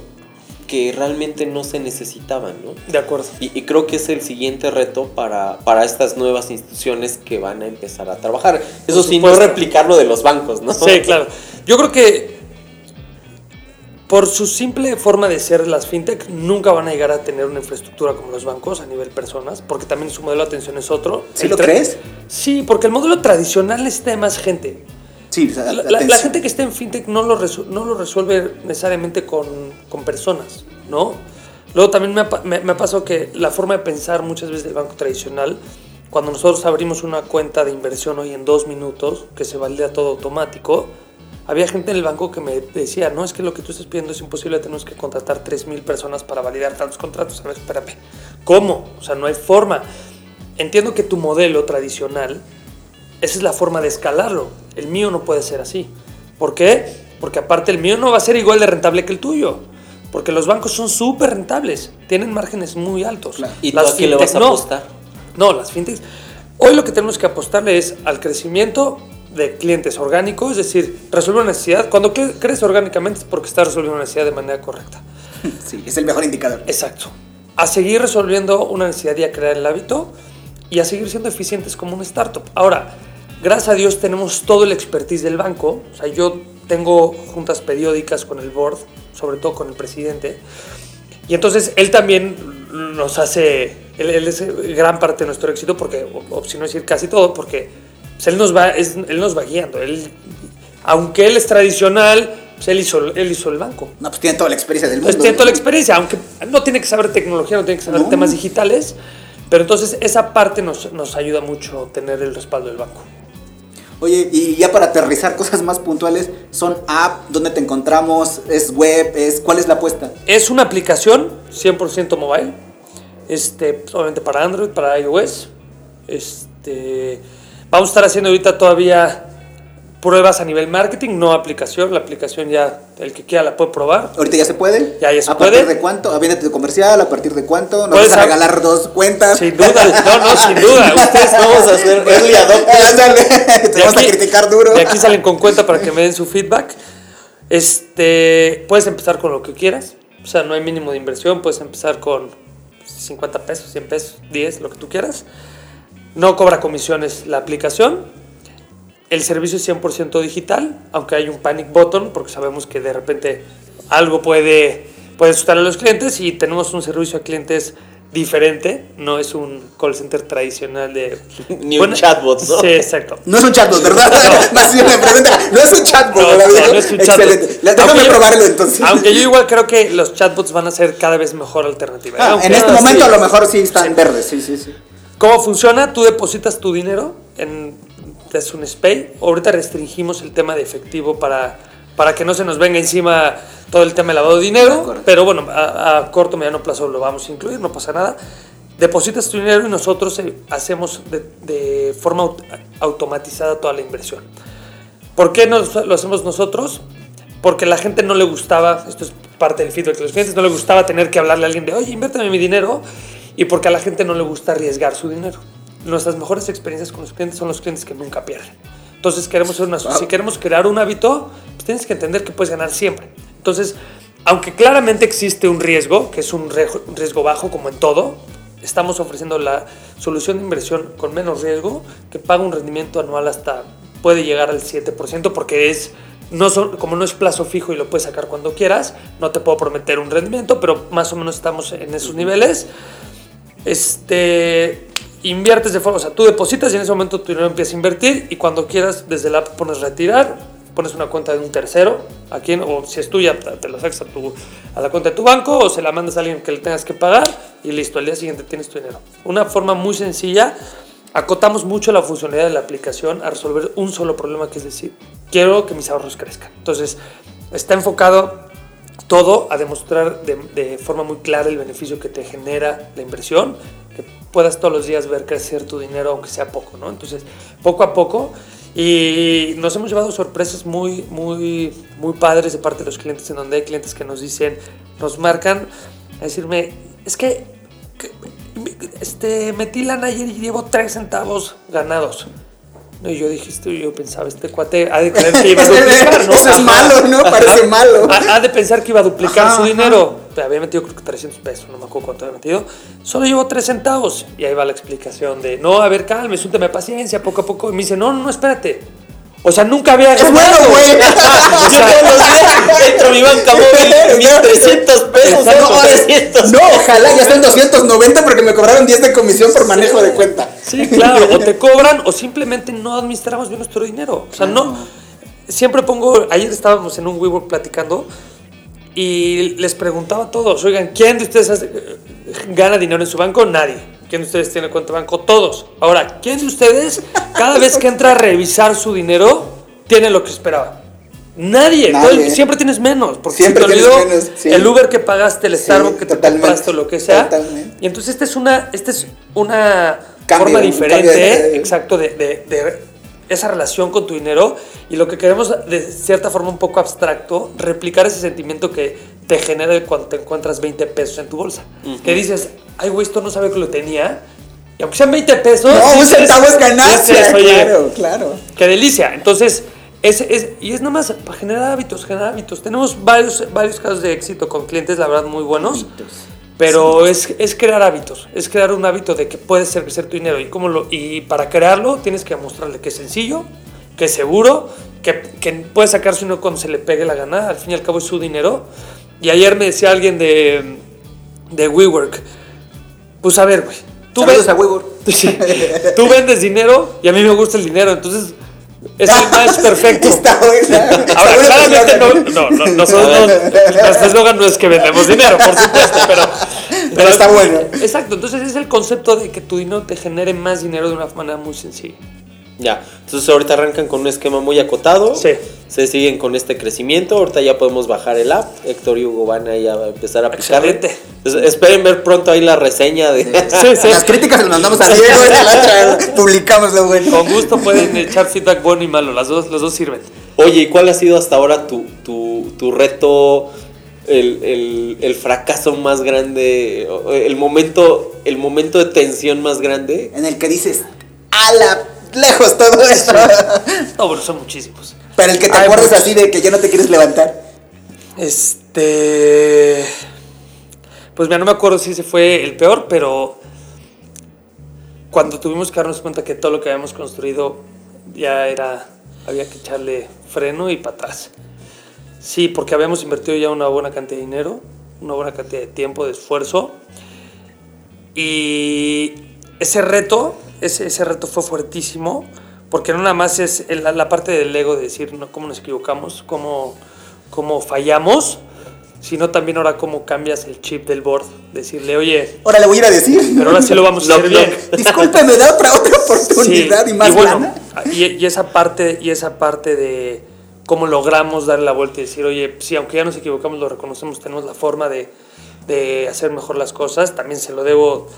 que realmente no se necesitaban, ¿no? De acuerdo. Y, y creo que es el siguiente reto para, para estas nuevas instituciones que van a empezar a trabajar. Eso sí, no replicar lo de los bancos, ¿no? Sí, claro. Yo creo que por su simple forma de ser, las fintech nunca van a llegar a tener una infraestructura como los bancos a nivel personas, porque también su modelo de atención es otro. ¿Sí El lo crees? Sí, porque el modelo tradicional necesita más gente. Sí, o sea, La, la la- gente que está en fintech no lo, no lo resuelve necesariamente con, con personas, ¿no? Luego también me ha, me, me ha pasado que la forma de pensar muchas veces del banco tradicional, cuando nosotros abrimos una cuenta de inversión hoy en dos minutos, que se valida todo automático, había gente en el banco que me decía, no, es que lo que tú estás pidiendo es imposible, tenemos que contratar 3.000 personas para validar tantos contratos. A ver, espérame, ¿cómo? O sea, no hay forma. Entiendo que tu modelo tradicional esa es la forma de escalarlo. El mío no puede ser así. ¿Por qué? Porque aparte el mío no va a ser igual de rentable que el tuyo. Porque los bancos son súper rentables. Tienen márgenes muy altos. Claro. ¿Y tú a qué le vas a no. apostar? No, las fintechs. Hoy lo que tenemos que apostarle es al crecimiento de clientes orgánicos, es decir, resolver una necesidad. Cuando cre- crees orgánicamente es porque estás resolviendo una necesidad de manera correcta. Sí, es el mejor indicador. Exacto. A seguir resolviendo una necesidad y a crear el hábito y a seguir siendo eficientes como una startup. Ahora, gracias a Dios tenemos todo el expertise del banco. O sea, yo tengo juntas periódicas con el board, sobre todo con el presidente. Y entonces él también nos hace, él, él es gran parte de nuestro éxito, porque, o, o si no decir casi todo, porque pues, él, nos va, es- él nos va guiando. Él, aunque él es tradicional, pues, él, hizo, él hizo el banco. No, pues tiene toda la experiencia del mundo. Entonces tiene toda la experiencia, aunque no tiene que saber tecnología, no tiene que saber No. temas digitales, pero entonces esa parte nos, nos ayuda mucho tener el respaldo del banco. Oye, y ya para aterrizar cosas más puntuales, ¿son app? ¿Dónde te encontramos? ¿Es web? ¿Es cuál es la apuesta? Es una aplicación 100% mobile, este, pues, obviamente para Android, para iOS. Este, vamos a estar haciendo ahorita todavía pruebas a nivel marketing, no aplicación. La aplicación ya el que quiera la puede probar. ¿Ahorita ya se puede? Ya, ya se ¿A puede. partir de cuánto? ¿A de comercial? ¿A partir de cuánto? ¿Nos Puedes vas a regalar dos cuentas? Sin duda, no, no, sin duda. Ustedes Vamos a hacer early adopters. Te vamos a criticar duro. De aquí salen con cuenta para que me den su feedback. Este, puedes empezar con lo que quieras. O sea, no hay mínimo de inversión. Puedes empezar con 50 pesos, 100 pesos, 10, lo que tú quieras. No cobra comisiones la aplicación. El servicio es 100% digital, aunque hay un panic button, porque sabemos que de repente algo puede, puede asustar a los clientes y tenemos un servicio a clientes diferente. No es un call center tradicional de... Ni un chatbot, ¿no? Sí, exacto. No es un chatbot, ¿verdad? Más bien me pregunta, no es un chatbot, No, ¿verdad? no, no es un chatbot. Excelente. La- Déjame Aunque yo- probarlo entonces. Aunque yo igual creo que los chatbots van a ser cada vez mejor alternativa. Ah, en este momento sí. a lo mejor sí están Sí. verdes, sí, sí, sí. ¿Cómo funciona? Tú depositas tu dinero en es un SPAY. Ahorita restringimos el tema de efectivo para, para que no se nos venga encima todo el tema de lavado de De dinero. acuerdo. Pero bueno, a, a corto mediano plazo lo vamos a incluir, no pasa nada. Depositas tu dinero y nosotros eh, hacemos de, de forma aut- automatizada toda la inversión. ¿Por qué nos- lo hacemos nosotros? Porque la gente no le gustaba, esto es parte del feedback de los clientes, no le gustaba tener que hablarle a alguien de, oye, inviérteme mi dinero, y porque a la gente no le gusta arriesgar su dinero. Nuestras mejores experiencias con los clientes son los clientes que nunca pierden. Entonces, queremos ser una, si queremos crear un hábito, pues tienes que entender que puedes ganar siempre. Entonces, aunque claramente existe un riesgo, que es un riesgo, un riesgo bajo como en todo, estamos ofreciendo la solución de inversión con menos riesgo que paga un rendimiento anual hasta puede llegar al 7% porque es no son, como no es plazo fijo y lo puedes sacar cuando quieras, no te puedo prometer un rendimiento, pero más o menos estamos en esos niveles. Este inviertes de forma, o sea, tú depositas y en ese momento tu dinero empieza a invertir y cuando quieras desde la app pones retirar, pones una cuenta de un tercero, a quien, o si es tuya, te la sacas tu, a la cuenta de tu banco o se la mandas a alguien que le tengas que pagar y listo, al día siguiente tienes tu dinero. Una forma muy sencilla, acotamos mucho la funcionalidad de la aplicación a resolver un solo problema, que es decir, quiero que mis ahorros crezcan. Entonces, está enfocado todo a demostrar de, de forma muy clara el beneficio que te genera la inversión, que puedas todos los días ver crecer tu dinero, aunque sea poco, ¿no? Entonces, poco a poco, y nos hemos llevado sorpresas muy, muy, muy padres de parte de los clientes, en donde hay clientes que nos dicen, nos marcan a decirme, es que, que- este, metí lana ayer y llevo 3 centavos ganados. No, y yo dije, esto, yo pensaba, este cuate ha de creer que iba a duplicar, ¿no? Eso es malo, ¿no? Parece malo. Ha, ha de pensar que iba a duplicar Ajá, su ajá. dinero. Había metido creo que 300 pesos, no me acuerdo cuánto había metido. Solo llevo 3 centavos. Y ahí va la explicación de, no, a ver, calme, es un tema de paciencia, poco a poco. Y me dice, no, no, no, espérate. O sea, nunca había Es bueno, güey. Yo todos los días entro mi banca móvil, mis 300 pesos, No, son ahora- 300. no, ojalá ya estén 290 porque me cobraron 10 de comisión por manejo de cuenta. Sí, claro, o te cobran o simplemente no administramos bien nuestro dinero. O sea, no. Siempre pongo. Ayer estábamos en un WeWork platicando y les preguntaba a todos: Oigan, ¿quién de ustedes hace- gana dinero en su banco? Nadie. ¿Quién de ustedes tiene cuenta de banco? Todos. Ahora, ¿quién de ustedes, cada vez que entra a revisar su dinero, tiene lo que esperaba? Nadie. Siempre tienes menos. Porque Siempre te olvidó menos, sí. el Uber que pagaste, el Sí, Starbucks que te compraste lo que sea. totalmente. Y entonces esta es una, esta es una Cambio, forma diferente, de- exacto, de, de- de esa relación con tu dinero y lo que queremos de cierta forma un poco abstracto, replicar ese sentimiento que te genera cuando te encuentras 20 pesos en tu bolsa. Que dices, ay güey, esto no sabe que lo tenía. Y aunque sean 20 pesos... No, un dices- centavo es ganancia. dices, oye, Claro, claro. Qué delicia. Entonces, es, es- y es nada más para generar hábitos, generar hábitos. Tenemos varios, varios casos de éxito con clientes, la verdad, muy buenos. Pero es, es crear hábitos, es crear un hábito de que puedes crecer tu dinero. Y, cómo lo, y para crearlo tienes que mostrarle que es sencillo, que es seguro, que, que puede sacarse uno cuando se le pegue la gana. Al fin y al cabo es su dinero. Y ayer me decía alguien de, de WeWork, pues a ver, güey. Tú, Saludos ves- a WeWork. Sí. Tú vendes dinero y a mí me gusta el dinero, entonces es el match perfecto. Está buena. Ahora, Está buena claramente no, no, no, nosotros no, nuestro eslogan no es que vendemos dinero, por supuesto, pero, Pero está bueno. Exacto, entonces es el concepto de que tu dinero te genere más dinero de una manera muy sencilla. Ya, entonces ahorita arrancan con un esquema muy acotado. Sí. Se siguen con este crecimiento. Ahorita ya podemos bajar el app. Héctor y Hugo van ahí a empezar a aplicarle. Excelente. Entonces, esperen ver pronto ahí la reseña de. Sí, sí. Las críticas las mandamos a Diego y publicamos lo bueno. Con gusto pueden echar feedback bueno y malo, las dos, los dos sirven. Oye, ¿y cuál ha sido hasta ahora tu, tu, tu reto, el, el- el fracaso más grande, el momento, el momento de tensión más grande? En el que dices, a la lejos todo esto. No, bueno, son muchísimos. Pero el que te Ay, acuerdes muchos. así de que ya no te quieres levantar. Este. Pues mira, no me acuerdo si ese fue el peor, pero cuando tuvimos que darnos cuenta que todo lo que habíamos construido ya era. había que echarle freno y para atrás. Sí, porque habíamos invertido ya una buena cantidad de dinero, una buena cantidad de tiempo, de esfuerzo. Y ese reto, ese, ese reto fue fuertísimo, porque no nada más es el- la, la parte del ego de decir no, cómo nos equivocamos, cómo, cómo fallamos, sino también ahora cómo cambias el chip del board, decirle, oye, Ahora le voy a ir a decir. pero ahora sí lo vamos a hacer bien. Disculpe, ¿me da otra, otra oportunidad Sí, y más bueno, lana? y, y esa parte, y esa parte de cómo logramos darle la vuelta y decir, oye, sí, aunque ya nos equivocamos, lo reconocemos, tenemos la forma de, de hacer mejor las cosas. También se lo debo.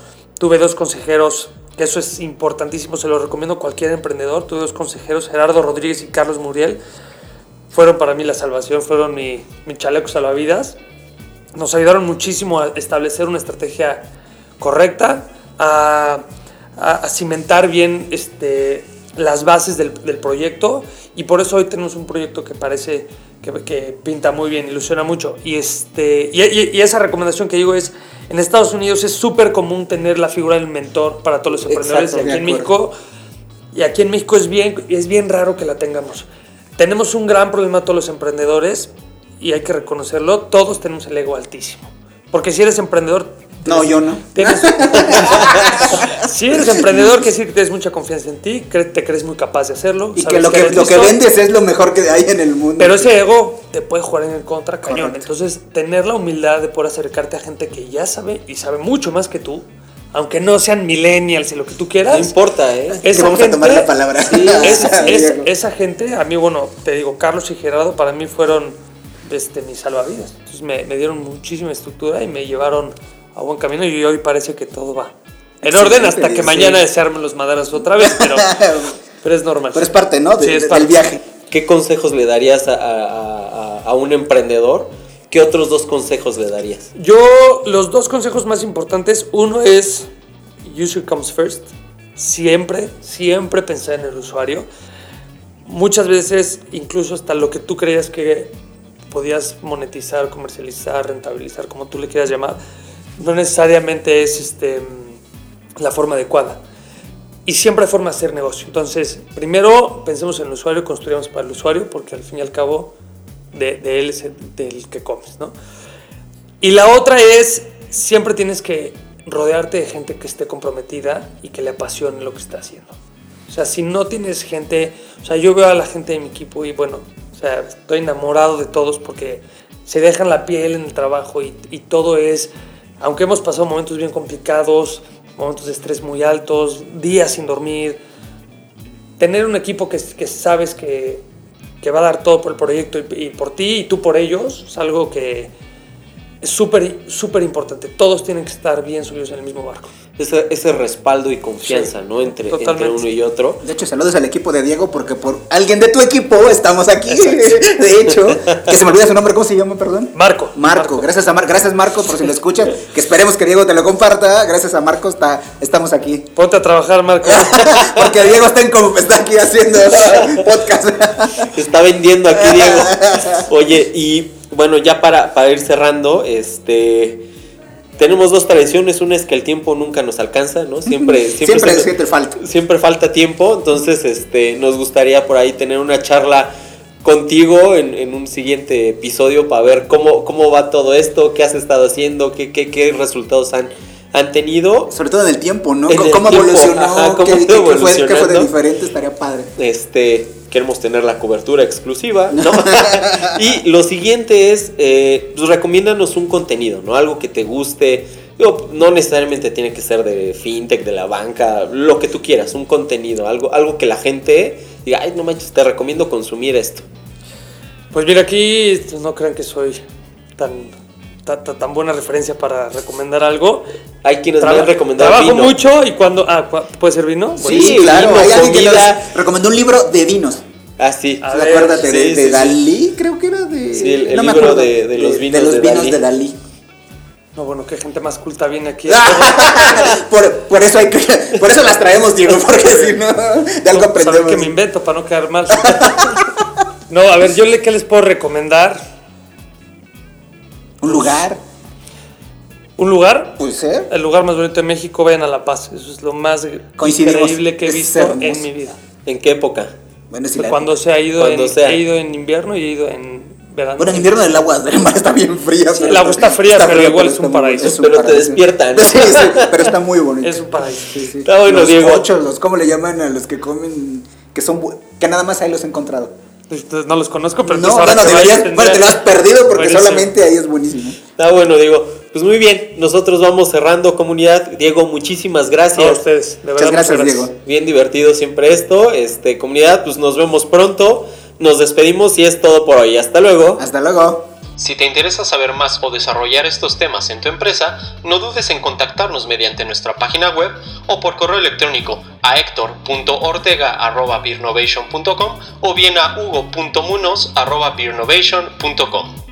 Tuve dos consejeros, que eso es importantísimo, se lo recomiendo a cualquier emprendedor. Tuve dos consejeros, Gerardo Rodríguez y Carlos Muriel. Fueron para mí la salvación, fueron mi, mi chaleco salvavidas nos ayudaron muchísimo a establecer una estrategia correcta, a, a- a cimentar bien este, las bases del, del proyecto y por eso hoy tenemos un proyecto que parece que, que pinta muy bien, ilusiona mucho. Y, este, y, y- y esa recomendación que digo es, en Estados Unidos es súper común tener la figura del mentor para todos los emprendedores Exacto, y aquí en. México y aquí en México es bien, es bien raro que la tengamos. Tenemos un gran problema todos los emprendedores y hay que reconocerlo. Todos tenemos el ego altísimo. Porque si eres emprendedor... No, tienes- yo no. tienes- si eres emprendedor, quiere decir que tienes mucha confianza en ti, cre- te crees muy capaz de hacerlo. Y que lo que, eres lo que vendes es lo mejor que hay en el mundo. Pero ese ego te puede jugar en el contra cañón. Correcto. Entonces, tener la humildad de poder acercarte a gente que ya sabe y sabe mucho más que tú, aunque no sean millennials y lo que tú quieras. No importa, ¿eh? que esa vamos a tomar gente- la palabra. Sí, esa, es- esa gente, a mí, bueno, te digo, Carlos y Gerardo para mí fueron este, mis salvavidas. Entonces me, me dieron muchísima estructura y me llevaron a buen camino y hoy parece que todo va en orden hasta que sí. mañana se armen los maderas otra vez, pero, pero es normal. Pero es parte, ¿no? De- Sí, es de- parte. del viaje. ¿Qué consejos le darías a, a- a- a un emprendedor? ¿Qué otros dos consejos le darías? Yo, los dos consejos más importantes, uno es, user comes first. Siempre, siempre pensar en el usuario. Muchas veces, incluso hasta lo que tú creías que podías monetizar, comercializar, rentabilizar, como tú le quieras llamar, no necesariamente es este, la forma adecuada. y siempre hay forma de hacer negocio. Entonces, primero pensemos en el usuario, construyamos para el usuario, porque al fin y al cabo de, de él es el, del que comes, ¿no? Y la otra es, siempre tienes que rodearte de gente que esté comprometida y que le apasione lo que está haciendo. O sea, si no tienes gente, o sea, yo veo a la gente de mi equipo y bueno, o sea, estoy enamorado de todos porque se dejan la piel en el trabajo y todo es, aunque hemos pasado momentos bien complicados, momentos de estrés muy altos, días sin dormir, tener un equipo que, sabes que, que va a dar todo por el proyecto y, y por ti y tú por ellos, es algo que es súper, súper importante. Todos tienen que estar bien subidos en el mismo barco. Ese, ese respaldo y confianza, Sí, ¿no? Entre, entre uno y otro. De hecho, saludos al equipo de Diego porque por alguien de tu equipo estamos aquí. De hecho, que se me olvida su nombre, ¿cómo se llama, perdón? Marco. Marco, gracias a Mar gracias Marco por si lo escuchas, que esperemos que Diego te lo comparta, gracias a Marco está, estamos aquí. Ponte a trabajar, Marco. Porque Diego está, en, como- está aquí haciendo podcast. Está vendiendo aquí Diego. Oye, y bueno, ya para, para ir cerrando, este tenemos dos tradiciones. Una es que el tiempo nunca nos alcanza, ¿no? Siempre, siempre, Siempre se- falta. siempre falta tiempo. Entonces, este, nos gustaría por ahí tener una charla contigo en, en un siguiente episodio para ver cómo, cómo va todo esto, qué has estado haciendo, qué, qué, qué resultados han, han tenido. Sobre todo en el tiempo, ¿no? En ¿Cómo, el tiempo, evolucionó? ajá, cómo ¿Qué, qué- fue, qué fue de diferente? Estaría padre. Este, queremos tener la cobertura exclusiva, ¿no? y lo siguiente es, eh, pues recomiéndanos un contenido, ¿no? Algo que te guste. Digo, no necesariamente tiene que ser de fintech, de la banca, lo que tú quieras, un contenido, algo, algo que la gente diga, ay, no manches, te recomiendo consumir esto. Pues mira, aquí no crean que soy tan, ta- ta- tan, buena referencia para recomendar algo. Hay quienes me Traba- han recomendado trabajo vino. mucho y cuando... Ah, ¿puede ser vino? Sí, Sí, claro. vino, Hay alguien que comida. recomendó un libro de vinos. Ah, sí. A ¿Sí, ver, acuérdate de, sí, de sí, sí. Dalí, creo que era de. Sí, el- el me libro acuerdo. de- de los vinos los de vinos Dalí. de Dalí. No, bueno, qué gente más culta viene aquí. por, por eso hay que, por eso las traemos, Diego, porque si no, de algo Saber aprendemos. que me invento para no quedar mal. No, a ver, yo le, ¿qué les puedo recomendar? Un lugar, ¿Un lugar? pues, ¿eh? El lugar más bonito de México, vayan a La Paz. Eso es lo más increíble que he visto en mi vida. ¿En qué época? Bueno, sí, la- Cuando se ha ido, Cuando en, sea. he ido en invierno y he ido en verano. Bueno, en invierno el agua del mar está bien fría. el agua está fría, pero igual es un está muy- paraíso. es un Pero te paraíso. despierta, ¿no? Sí, sí, pero está muy bonito. Es un paraíso. Sí, sí. Está bueno, los Diego. Los, ¿Cómo le llaman a los que comen? Que son que nada más ahí los he encontrado. No los conozco, pero no, entonces ahora bueno, que vayas deberías, bueno, te lo has perdido porque Buenísimo. solamente ahí es buenísimo. Está bueno, Diego. Pues muy bien, nosotros vamos cerrando comunidad. Diego, muchísimas gracias. A ustedes, de verdad. gracias, muchas Diego. Bien divertido siempre esto. Este, comunidad, pues nos vemos pronto. Nos despedimos y es todo por hoy. Hasta luego. Hasta luego. Si te interesa saber más o desarrollar estos temas en tu empresa, no dudes en contactarnos mediante nuestra página web o por correo electrónico a hector.ortega.beernovation.com o bien a hugo.munos.beernovation.com.